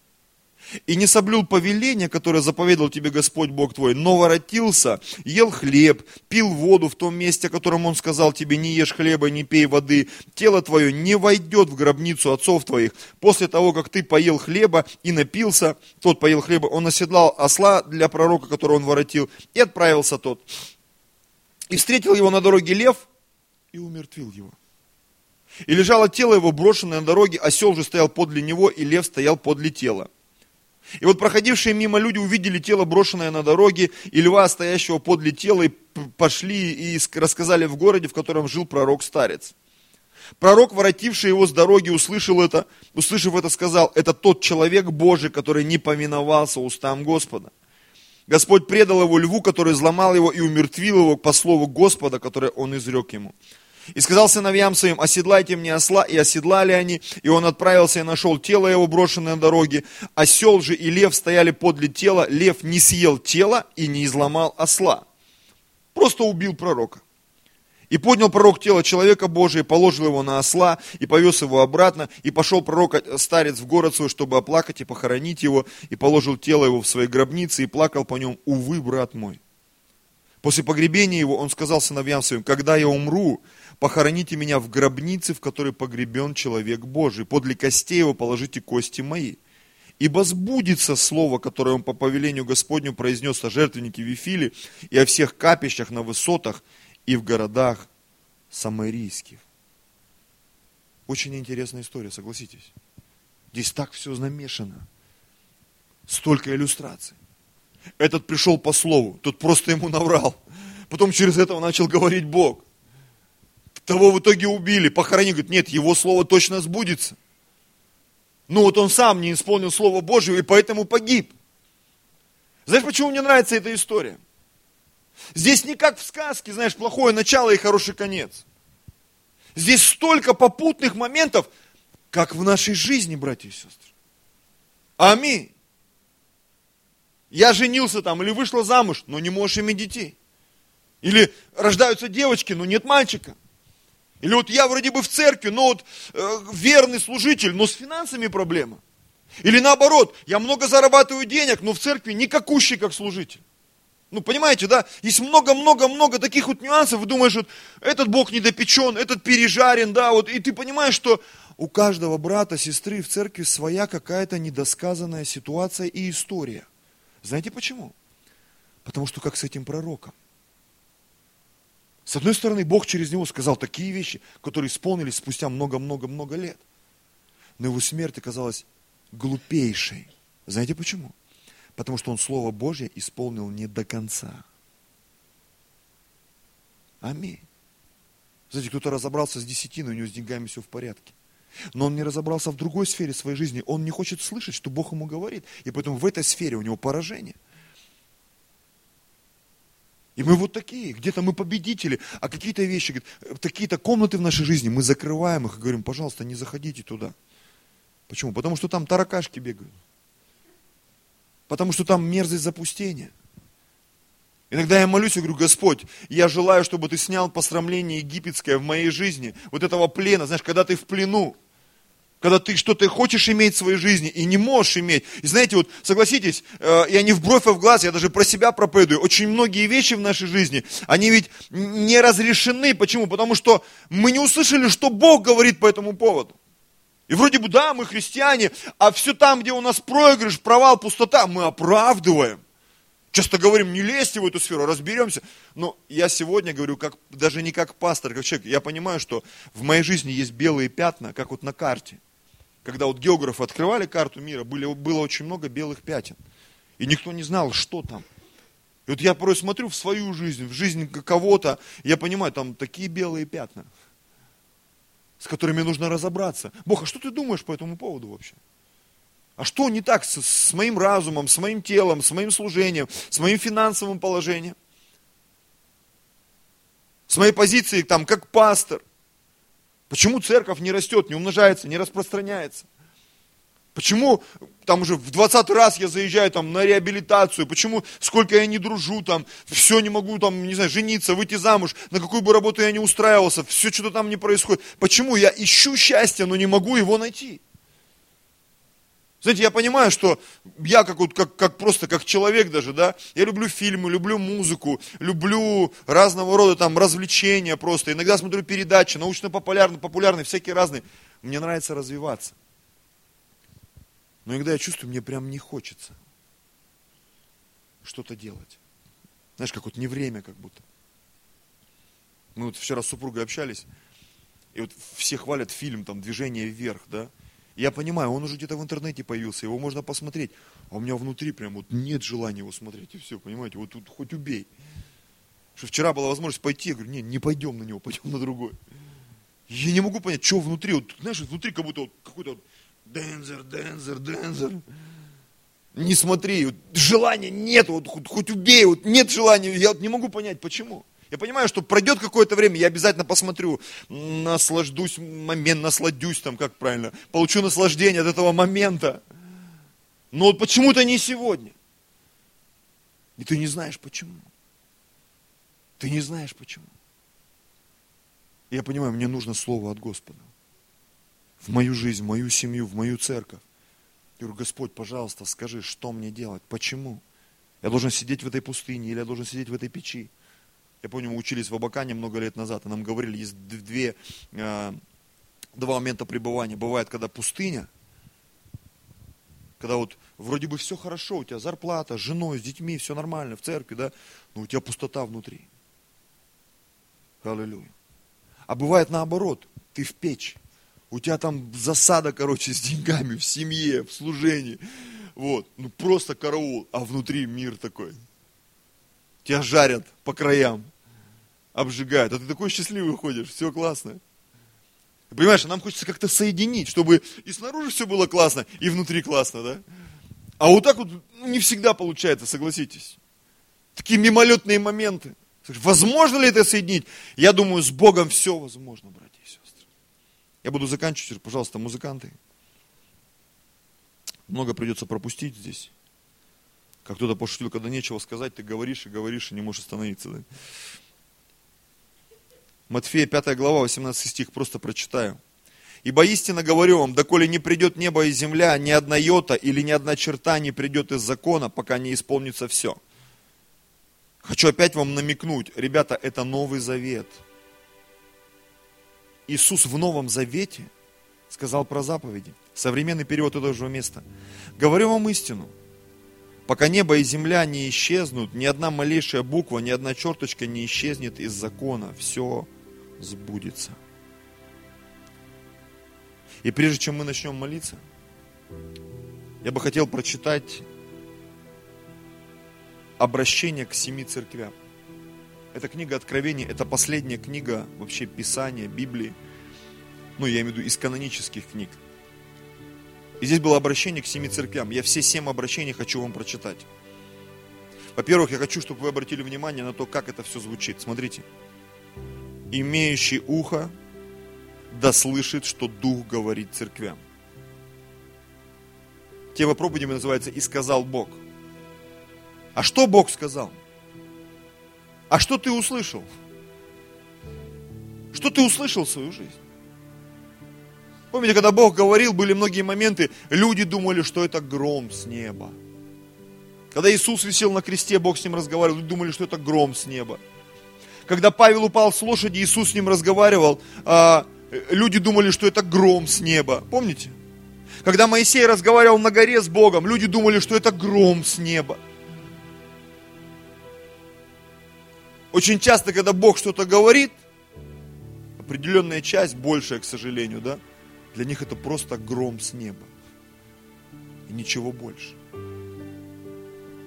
и не соблюл повеление, которое заповедал тебе Господь Бог твой, но воротился, ел хлеб, пил воду в том месте, о котором Он сказал тебе, не ешь хлеба, не пей воды, тело твое не войдет в гробницу отцов твоих. После того, как ты поел хлеба и напился, тот поел хлеба, он оседлал осла для пророка, которого он воротил, и отправился тот. И встретил его на дороге лев и умертвил его. И лежало тело его брошенное на дороге, осел же стоял подле него, и лев стоял подле тела. И вот проходившие мимо люди увидели тело, брошенное на дороге, и льва, стоящего подле тела, и пошли и рассказали в городе, в котором жил пророк-старец. Пророк, воротивший его с дороги, услышал это, услышав это, сказал, это тот человек Божий, который не поминовался устам Господа. Господь предал его льву, который взломал его и умертвил его по слову Господа, которое он изрек ему. И сказал сыновьям своим, оседлайте мне осла, и оседлали они, и он отправился и нашел тело его, брошенное на дороге. Осел же и лев стояли подле тела, лев не съел тело и не изломал осла. Просто убил пророка. И поднял пророк тело человека Божия, положил его на осла, и повез его обратно, и пошел пророк, э, старец, в город свой, чтобы оплакать и похоронить его, и положил тело его в своей гробнице, и плакал по нем, увы, брат мой. После погребения его он сказал сыновьям своим, когда я умру, похороните меня в гробнице, в которой погребен человек Божий. Подле костей его положите кости мои. Ибо сбудется слово, которое он по повелению Господню произнес о жертвеннике Вифиле и о всех капищах на высотах и в городах самарийских. Очень интересная история, согласитесь. Здесь так все намешано. Столько иллюстраций. Этот пришел по слову, тот просто ему наврал. Потом через этого начал говорить Бог. Того в итоге убили, похоронили. Говорит, нет, его слово точно сбудется. Ну вот он сам не исполнил Слово Божье и поэтому погиб. Знаешь, почему мне нравится эта история? Здесь не как в сказке, знаешь, плохое начало и хороший конец. Здесь столько попутных моментов, как в нашей жизни, братья и сестры. Аминь. Я женился там или вышла замуж, но не можешь иметь детей. Или рождаются девочки, но нет мальчика. Или вот я вроде бы в церкви, но вот э, верный служитель, но с финансами проблема. Или наоборот, я много зарабатываю денег, но в церкви никакущий как служитель. Ну, понимаете, да? Есть много-много-много таких вот нюансов. Вы думаешь, вот этот Бог недопечен, этот пережарен, да, вот, и ты понимаешь, что у каждого брата, сестры в церкви своя какая-то недосказанная ситуация и история. Знаете почему? Потому что как с этим пророком. С одной стороны, Бог через него сказал такие вещи, которые исполнились спустя много-много-много лет. Но его смерть оказалась глупейшей. Знаете почему? Потому что он Слово Божье исполнил не до конца. Аминь. Знаете, кто-то разобрался с десятиной, у него с деньгами все в порядке. Но он не разобрался в другой сфере своей жизни. Он не хочет слышать, что Бог ему говорит. И поэтому в этой сфере у него поражение – и мы вот такие, где-то мы победители, а какие-то вещи, какие-то комнаты в нашей жизни, мы закрываем их и говорим, пожалуйста, не заходите туда. Почему? Потому что там таракашки бегают. Потому что там мерзость запустения. Иногда я молюсь и говорю, Господь, я желаю, чтобы Ты снял посрамление египетское в моей жизни, вот этого плена, знаешь, когда ты в плену, когда ты что-то хочешь иметь в своей жизни и не можешь иметь. И знаете, вот согласитесь, э, я не в бровь, а в глаз, я даже про себя проповедую. Очень многие вещи в нашей жизни, они ведь не разрешены. Почему? Потому что мы не услышали, что Бог говорит по этому поводу. И вроде бы, да, мы христиане, а все там, где у нас проигрыш, провал, пустота, мы оправдываем. Часто говорим, не лезьте в эту сферу, разберемся. Но я сегодня говорю, как, даже не как пастор, как человек. Я понимаю, что в моей жизни есть белые пятна, как вот на карте когда вот географы открывали карту мира, были, было очень много белых пятен. И никто не знал, что там. И вот я порой смотрю в свою жизнь, в жизнь кого-то, я понимаю, там такие белые пятна, с которыми нужно разобраться. Бог, а что ты думаешь по этому поводу вообще? А что не так с, с моим разумом, с моим телом, с моим служением, с моим финансовым положением? С моей позицией там, как пастор? Почему церковь не растет, не умножается, не распространяется? Почему там уже в 20 раз я заезжаю там на реабилитацию, почему сколько я не дружу там, все не могу там, не знаю, жениться, выйти замуж, на какую бы работу я не устраивался, все что-то там не происходит. Почему я ищу счастье, но не могу его найти? Знаете, я понимаю, что я как, вот, как, как просто как человек даже, да, я люблю фильмы, люблю музыку, люблю разного рода там развлечения просто. Иногда смотрю передачи, научно-популярные, популярные, всякие разные. Мне нравится развиваться. Но иногда я чувствую, мне прям не хочется что-то делать. Знаешь, как вот не время как будто. Мы вот вчера с супругой общались, и вот все хвалят фильм, там, «Движение вверх», да, я понимаю, он уже где-то в интернете появился, его можно посмотреть. А у меня внутри прям вот нет желания его смотреть. И все, понимаете, вот тут хоть убей. Что вчера была возможность пойти, я говорю, не, не пойдем на него, [laughs] пойдем на другой. Я не могу понять, что внутри, вот, знаешь, внутри как будто вот какой-то вот дензер, дензер, дензер. Не смотри, вот, желания нет, вот хоть, хоть убей, вот нет желания, я вот не могу понять, почему. Я понимаю, что пройдет какое-то время, я обязательно посмотрю, наслаждусь момент, насладюсь там, как правильно, получу наслаждение от этого момента. Но вот почему-то не сегодня. И ты не знаешь почему. Ты не знаешь почему. Я понимаю, мне нужно слово от Господа. В мою жизнь, в мою семью, в мою церковь. Я говорю, Господь, пожалуйста, скажи, что мне делать, почему? Я должен сидеть в этой пустыне или я должен сидеть в этой печи? Я помню, мы учились в Абакане много лет назад, и нам говорили, есть две, э, два момента пребывания. Бывает, когда пустыня, когда вот вроде бы все хорошо, у тебя зарплата, с женой, с детьми, все нормально, в церкви, да, но у тебя пустота внутри. Аллилуйя. А бывает наоборот, ты в печь, у тебя там засада, короче, с деньгами, в семье, в служении, вот, ну просто караул, а внутри мир такой – тебя жарят по краям, обжигают, а ты такой счастливый ходишь, все классно. Понимаешь, нам хочется как-то соединить, чтобы и снаружи все было классно, и внутри классно, да? А вот так вот ну, не всегда получается, согласитесь. Такие мимолетные моменты. Возможно ли это соединить? Я думаю, с Богом все возможно, братья и сестры. Я буду заканчивать, пожалуйста, музыканты. Много придется пропустить здесь. Как кто-то пошутил, когда нечего сказать, ты говоришь и говоришь, и не можешь остановиться. Да? Матфея 5 глава, 18 стих, просто прочитаю. Ибо истинно говорю вам, доколе не придет небо и земля, ни одна йота или ни одна черта не придет из закона, пока не исполнится все. Хочу опять вам намекнуть, ребята, это Новый Завет. Иисус в Новом Завете сказал про заповеди. Современный перевод этого же места. Говорю вам истину. Пока небо и земля не исчезнут, ни одна малейшая буква, ни одна черточка не исчезнет из закона. Все сбудется. И прежде чем мы начнем молиться, я бы хотел прочитать обращение к семи церквям. Это книга Откровений, это последняя книга вообще Писания, Библии. Ну, я имею в виду из канонических книг. И здесь было обращение к семи церквям. Я все семь обращений хочу вам прочитать. Во-первых, я хочу, чтобы вы обратили внимание на то, как это все звучит. Смотрите. Имеющий ухо, да слышит, что Дух говорит церквям. Тема проповеди называется «И сказал Бог». А что Бог сказал? А что ты услышал? Что ты услышал в свою жизнь? Помните, когда Бог говорил, были многие моменты, люди думали, что это гром с неба. Когда Иисус висел на кресте, Бог с ним разговаривал, люди думали, что это гром с неба. Когда Павел упал с лошади, Иисус с ним разговаривал, а, люди думали, что это гром с неба. Помните? Когда Моисей разговаривал на горе с Богом, люди думали, что это гром с неба. Очень часто, когда Бог что-то говорит, определенная часть, большая, к сожалению, да, для них это просто гром с неба. И ничего больше.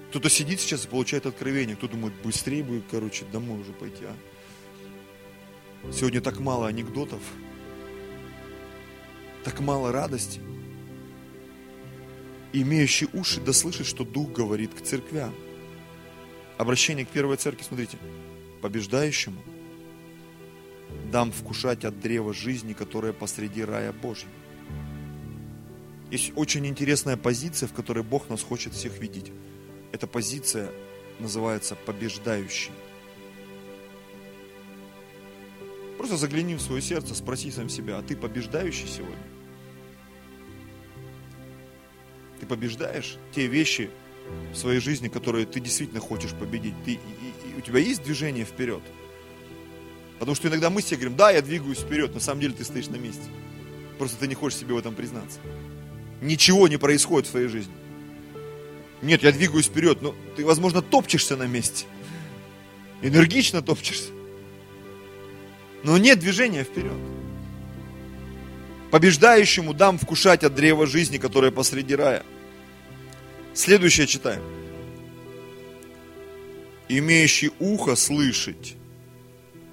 Кто-то сидит сейчас и получает откровение, кто думает, быстрее будет, короче, домой уже пойти, а? Сегодня так мало анекдотов, так мало радости. имеющий уши да слышит, что Дух говорит к церквям. Обращение к первой церкви, смотрите, побеждающему – дам вкушать от древа жизни, которое посреди рая Божьего. Есть очень интересная позиция, в которой Бог нас хочет всех видеть. Эта позиция называется побеждающий. Просто загляни в свое сердце, спроси сам себя, а ты побеждающий сегодня? Ты побеждаешь те вещи в своей жизни, которые ты действительно хочешь победить. Ты, и, и, у тебя есть движение вперед – Потому что иногда мы себе говорим, да, я двигаюсь вперед, на самом деле ты стоишь на месте. Просто ты не хочешь себе в этом признаться. Ничего не происходит в твоей жизни. Нет, я двигаюсь вперед, но ты, возможно, топчешься на месте. Энергично топчешься. Но нет движения вперед. Побеждающему дам вкушать от древа жизни, которое посреди рая. Следующее читаем. Имеющий ухо слышать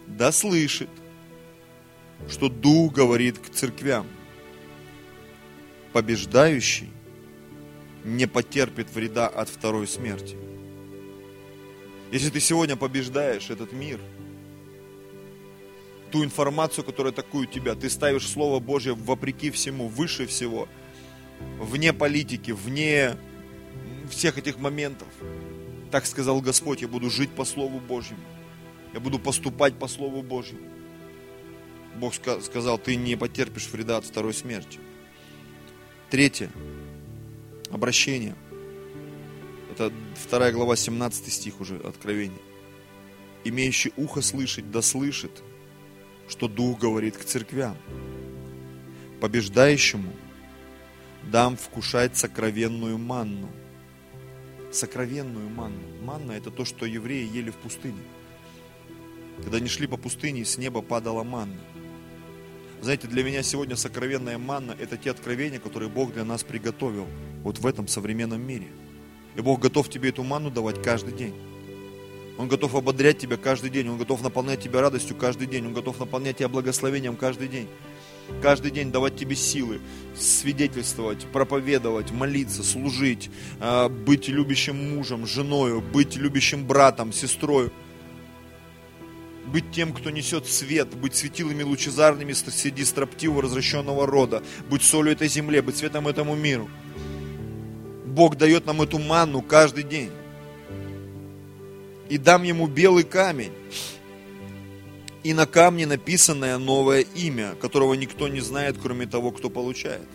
да слышит, что Дух говорит к церквям. Побеждающий не потерпит вреда от второй смерти. Если ты сегодня побеждаешь этот мир, ту информацию, которая атакует тебя, ты ставишь Слово Божье вопреки всему, выше всего, вне политики, вне всех этих моментов. Так сказал Господь, я буду жить по Слову Божьему. Я буду поступать по Слову Божьему. Бог сказал, ты не потерпишь вреда от второй смерти. Третье. Обращение. Это вторая глава, 17 стих уже, Откровение. Имеющий ухо слышать, да слышит, что Дух говорит к церквям. Побеждающему дам вкушать сокровенную манну. Сокровенную манну. Манна – это то, что евреи ели в пустыне – когда они шли по пустыне, с неба падала манна. Знаете, для меня сегодня сокровенная манна – это те откровения, которые Бог для нас приготовил вот в этом современном мире. И Бог готов тебе эту манну давать каждый день. Он готов ободрять тебя каждый день, Он готов наполнять тебя радостью каждый день, Он готов наполнять тебя благословением каждый день. Каждый день давать тебе силы, свидетельствовать, проповедовать, молиться, служить, а, быть любящим мужем, женою, быть любящим братом, сестрой быть тем, кто несет свет, быть светилами лучезарными среди строптивого развращенного рода, быть солью этой земле, быть светом этому миру. Бог дает нам эту манну каждый день. И дам ему белый камень, и на камне написанное новое имя, которого никто не знает, кроме того, кто получает.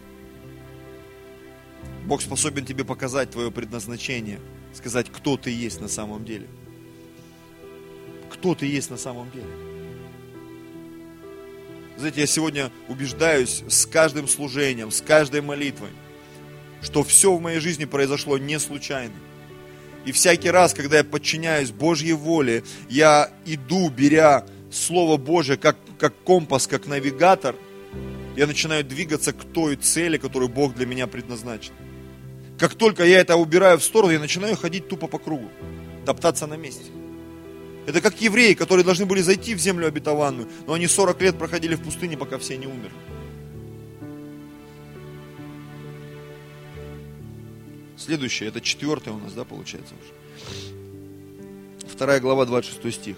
Бог способен тебе показать твое предназначение, сказать, кто ты есть на самом деле. Кто ты есть на самом деле. Знаете, я сегодня убеждаюсь с каждым служением, с каждой молитвой, что все в моей жизни произошло не случайно. И всякий раз, когда я подчиняюсь Божьей воле, я иду, беря Слово Божье как, как компас, как навигатор, я начинаю двигаться к той цели, которую Бог для меня предназначил. Как только я это убираю в сторону, я начинаю ходить тупо по кругу, топтаться на месте. Это как евреи, которые должны были зайти в землю обетованную, но они 40 лет проходили в пустыне, пока все не умерли. Следующее, это четвертое у нас, да, получается уже. Вторая глава, 26 стих.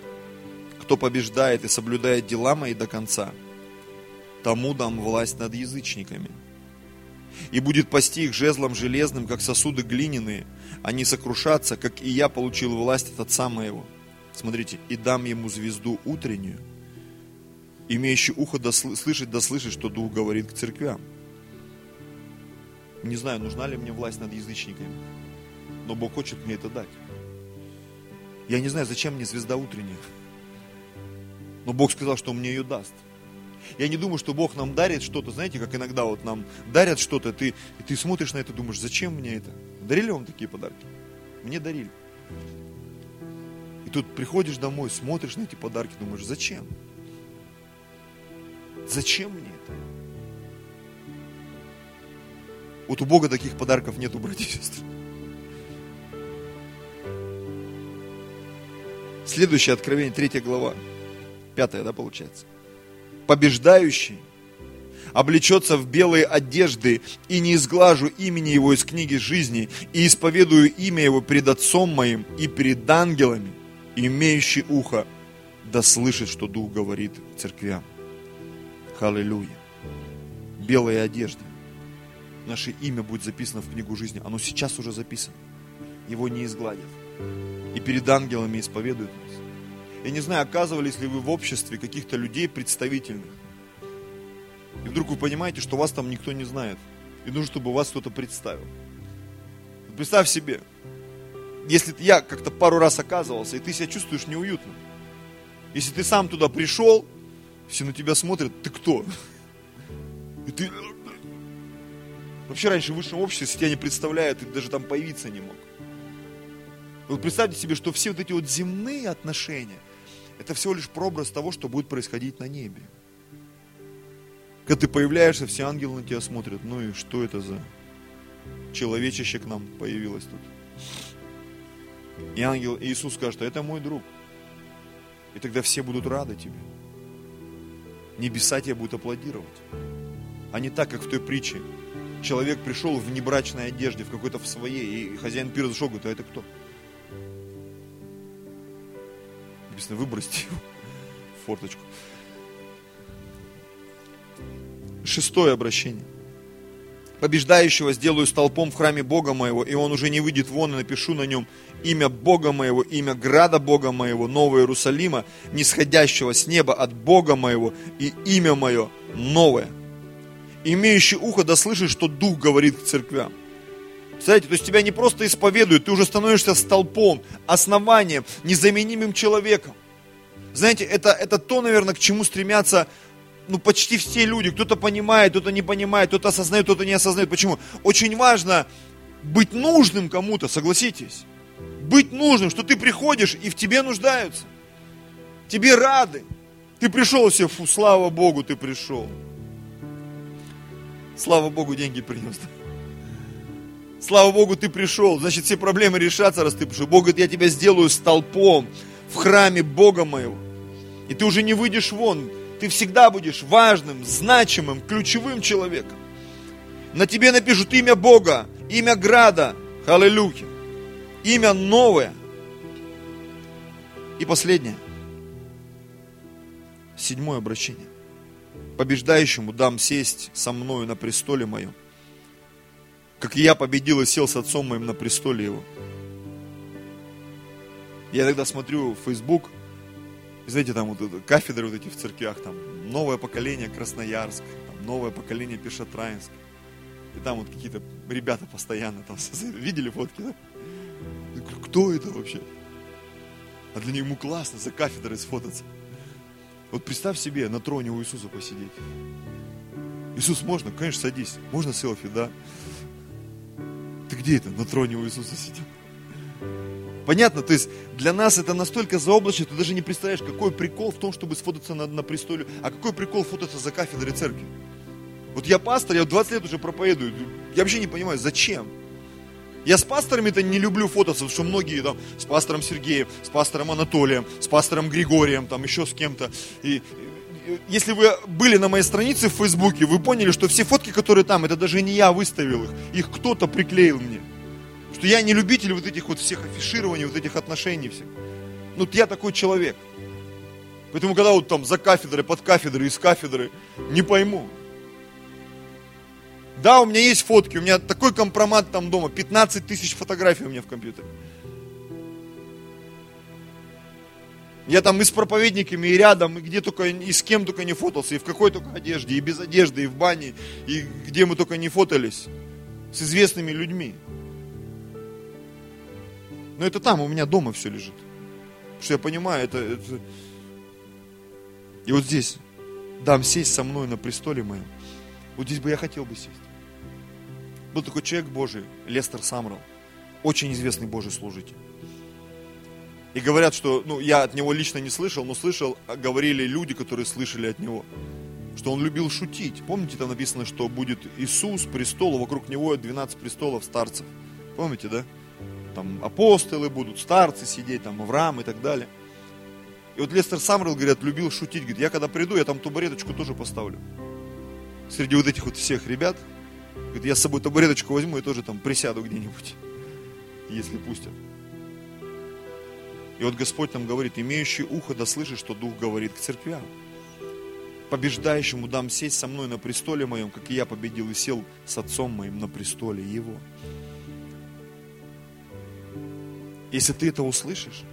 Кто побеждает и соблюдает дела мои до конца, тому дам власть над язычниками. И будет пасти их жезлом железным, как сосуды глиняные. Они сокрушатся, как и я получил власть от отца моего. Смотрите, и дам ему звезду утреннюю, имеющий ухо да слышать, да слышать, что Дух говорит к церквям. Не знаю, нужна ли мне власть над язычниками, но Бог хочет мне это дать. Я не знаю, зачем мне звезда утренняя, но Бог сказал, что он мне ее даст. Я не думаю, что Бог нам дарит что-то, знаете, как иногда вот нам дарят что-то, ты, и ты смотришь на это, думаешь, зачем мне это? Дарили вам такие подарки? Мне дарили. И тут приходишь домой, смотришь на эти подарки, думаешь, зачем? Зачем мне это? Вот у Бога таких подарков нету, братья и сестры. Следующее откровение, третья глава. Пятая, да, получается. Побеждающий облечется в белые одежды, и не изглажу имени его из книги жизни, и исповедую имя его пред Отцом моим и пред ангелами имеющий ухо, да слышит, что Дух говорит церквям. Аллилуйя. Белые одежды. Наше имя будет записано в книгу жизни. Оно сейчас уже записано. Его не изгладят. И перед ангелами исповедуют нас. Я не знаю, оказывались ли вы в обществе каких-то людей представительных. И вдруг вы понимаете, что вас там никто не знает. И нужно, чтобы вас кто-то представил. Представь себе, если я как-то пару раз оказывался, и ты себя чувствуешь неуютно, если ты сам туда пришел, все на тебя смотрят, ты кто? И ты... Вообще раньше в высшем обществе, тебя не представляют, ты даже там появиться не мог. Вот представьте себе, что все вот эти вот земные отношения, это всего лишь прообраз того, что будет происходить на небе. Когда ты появляешься, все ангелы на тебя смотрят, ну и что это за человечище к нам появилось тут? И ангел Иисус скажет, это мой друг. И тогда все будут рады тебе. Небеса тебе будут аплодировать. А не так, как в той притче. Человек пришел в небрачной одежде, в какой-то в своей, и хозяин пира зашел, говорит, а это кто? Написано, выбросьте его в форточку. Шестое обращение побеждающего сделаю столпом в храме Бога моего, и он уже не выйдет вон, и напишу на нем имя Бога моего, имя града Бога моего, Нового Иерусалима, нисходящего с неба от Бога моего, и имя мое новое. Имеющий ухо да слышит, что Дух говорит к церквям. Представляете, то есть тебя не просто исповедуют, ты уже становишься столпом, основанием, незаменимым человеком. Знаете, это, это то, наверное, к чему стремятся ну, почти все люди, кто-то понимает, кто-то не понимает, кто-то осознает, кто-то не осознает. Почему? Очень важно быть нужным кому-то, согласитесь. Быть нужным, что ты приходишь и в тебе нуждаются. Тебе рады. Ты пришел все, фу, слава Богу, ты пришел. Слава Богу, деньги принес. Слава Богу, ты пришел. Значит, все проблемы решатся, раз ты пришел. Бог говорит, я тебя сделаю столпом в храме Бога моего. И ты уже не выйдешь вон ты всегда будешь важным, значимым, ключевым человеком. На тебе напишут имя Бога, имя Града, аллилуйя, имя новое. И последнее, седьмое обращение. Побеждающему дам сесть со мною на престоле моем, как и я победил и сел с отцом моим на престоле его. Я тогда смотрю в Facebook, знаете, там вот кафедры вот эти в церквях, там, новое поколение Красноярск, там, новое поколение Пешатраинск. И там вот какие-то ребята постоянно там, [laughs] видели фотки, да? Кто это вообще? А для него классно за кафедрой сфотаться. Вот представь себе на троне у Иисуса посидеть. Иисус, можно? Конечно, садись. Можно селфи, да? Ты где это? На троне у Иисуса сидел. Понятно? То есть для нас это настолько заоблачно, ты даже не представляешь, какой прикол в том, чтобы сфотаться на, на престоле, а какой прикол фотаться за кафедрой церкви. Вот я пастор, я 20 лет уже проповедую, я вообще не понимаю, зачем? Я с пасторами-то не люблю фототься, потому что многие там с пастором Сергеем, с пастором Анатолием, с пастором Григорием, там еще с кем-то. И если вы были на моей странице в Фейсбуке, вы поняли, что все фотки, которые там, это даже не я выставил их, их кто-то приклеил мне. Что я не любитель вот этих вот всех афиширований, вот этих отношений всех. Ну, я такой человек. Поэтому, когда вот там за кафедрой, под кафедрой, из кафедры, не пойму. Да, у меня есть фотки, у меня такой компромат там дома, 15 тысяч фотографий у меня в компьютере. Я там и с проповедниками, и рядом, и где только, и с кем только не фотался, и в какой только одежде, и без одежды, и в бане, и где мы только не фотались, с известными людьми. Но это там, у меня дома все лежит. Потому что я понимаю, это, это... И вот здесь, дам сесть со мной на престоле моем. Вот здесь бы я хотел бы сесть. Был такой человек Божий, Лестер Самрал, очень известный Божий служитель. И говорят, что, ну, я от него лично не слышал, но слышал, а говорили люди, которые слышали от него, что он любил шутить. Помните, там написано, что будет Иисус, престол, вокруг него 12 престолов старцев. Помните, да? Там апостолы будут, старцы сидеть, там Авраам и так далее. И вот Лестер Самрел, говорят, любил шутить. Говорит, я когда приду, я там табуреточку тоже поставлю. Среди вот этих вот всех ребят. Говорит, я с собой табуреточку возьму и тоже там присяду где-нибудь, если пустят. И вот Господь нам говорит, имеющий ухо да слышит, что Дух говорит к церквям. Побеждающему дам сесть со мной на престоле моем, как и я победил и сел с отцом моим на престоле его. Если ты это услышишь,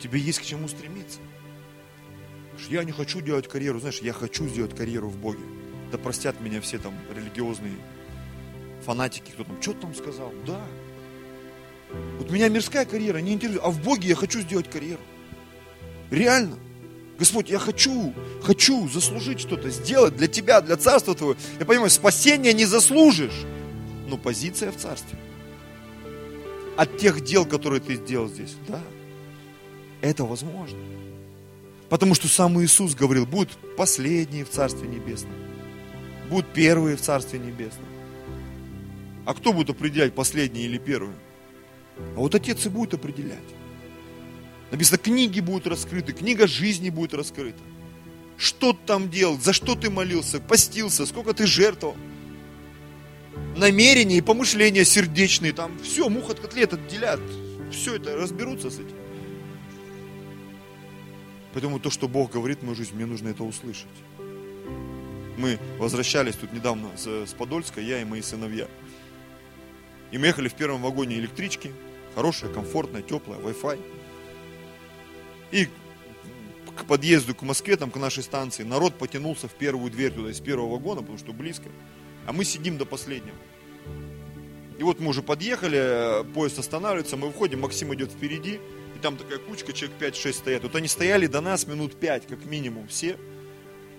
тебе есть к чему стремиться. Я не хочу делать карьеру, знаешь, я хочу сделать карьеру в Боге. Да простят меня все там религиозные фанатики, кто там, что там сказал? Да, вот меня мирская карьера не интересует, а в Боге я хочу сделать карьеру. Реально. Господь, я хочу, хочу заслужить что-то, сделать для Тебя, для Царства Твоего. Я понимаю, спасения не заслужишь, но позиция в Царстве. От тех дел, которые ты сделал здесь, да, это возможно. Потому что сам Иисус говорил, будут последние в Царстве Небесном, будут первые в Царстве Небесном. А кто будет определять, последние или первые? А вот Отец и будет определять. Написано, книги будут раскрыты, книга жизни будет раскрыта. Что ты там делал, за что ты молился, постился, сколько ты жертвовал. Намерения и помышления сердечные, там все, мух от котлет отделят. Все это разберутся с этим. Поэтому то, что Бог говорит в мою жизнь, мне нужно это услышать. Мы возвращались тут недавно с Подольска, я и мои сыновья. И мы ехали в первом вагоне электрички, хорошая, комфортная, теплая, Wi-Fi. И к подъезду к Москве, там, к нашей станции, народ потянулся в первую дверь туда, из первого вагона, потому что близко. А мы сидим до последнего. И вот мы уже подъехали, поезд останавливается, мы выходим, Максим идет впереди, и там такая кучка, человек 5-6 стоят. Вот они стояли до нас минут 5, как минимум, все.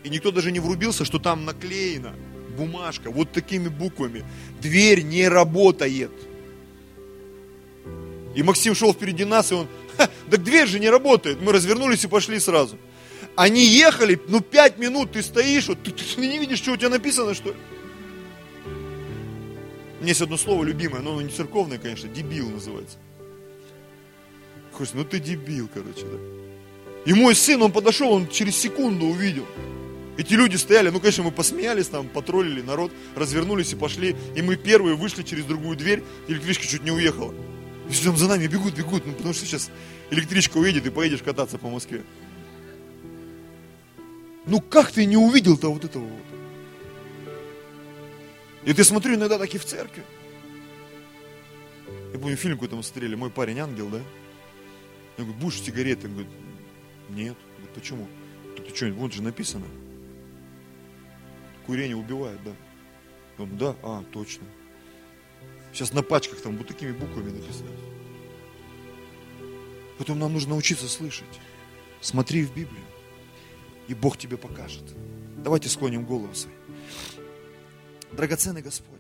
И никто даже не врубился, что там наклеено бумажка, вот такими буквами. Дверь не работает. И Максим шел впереди нас, и он, так дверь же не работает. Мы развернулись и пошли сразу. Они ехали, ну пять минут ты стоишь, вот, ты, ты не видишь, что у тебя написано, что ли? У меня есть одно слово любимое, но оно не церковное, конечно, дебил называется. Хочешь, ну ты дебил, короче, да. И мой сын, он подошел, он через секунду увидел. Эти люди стояли, ну, конечно, мы посмеялись там, потроллили народ, развернулись и пошли. И мы первые вышли через другую дверь, электричка чуть не уехала. И все там за нами бегут, бегут, ну, потому что сейчас электричка уедет и поедешь кататься по Москве. Ну, как ты не увидел-то вот этого вот? И ты смотрю иногда так и в церкви. Я помню, фильм какой-то мы смотрели, «Мой парень ангел», да? Я говорю, будешь сигареты? Он говорит, нет. Я говорю, почему? Ты что, вот же написано. Курение убивает, да. Он, да, а, точно. Сейчас на пачках там вот такими буквами написано. Поэтому нам нужно научиться слышать. Смотри в Библию, и Бог тебе покажет. Давайте склоним голову свои. Драгоценный Господь,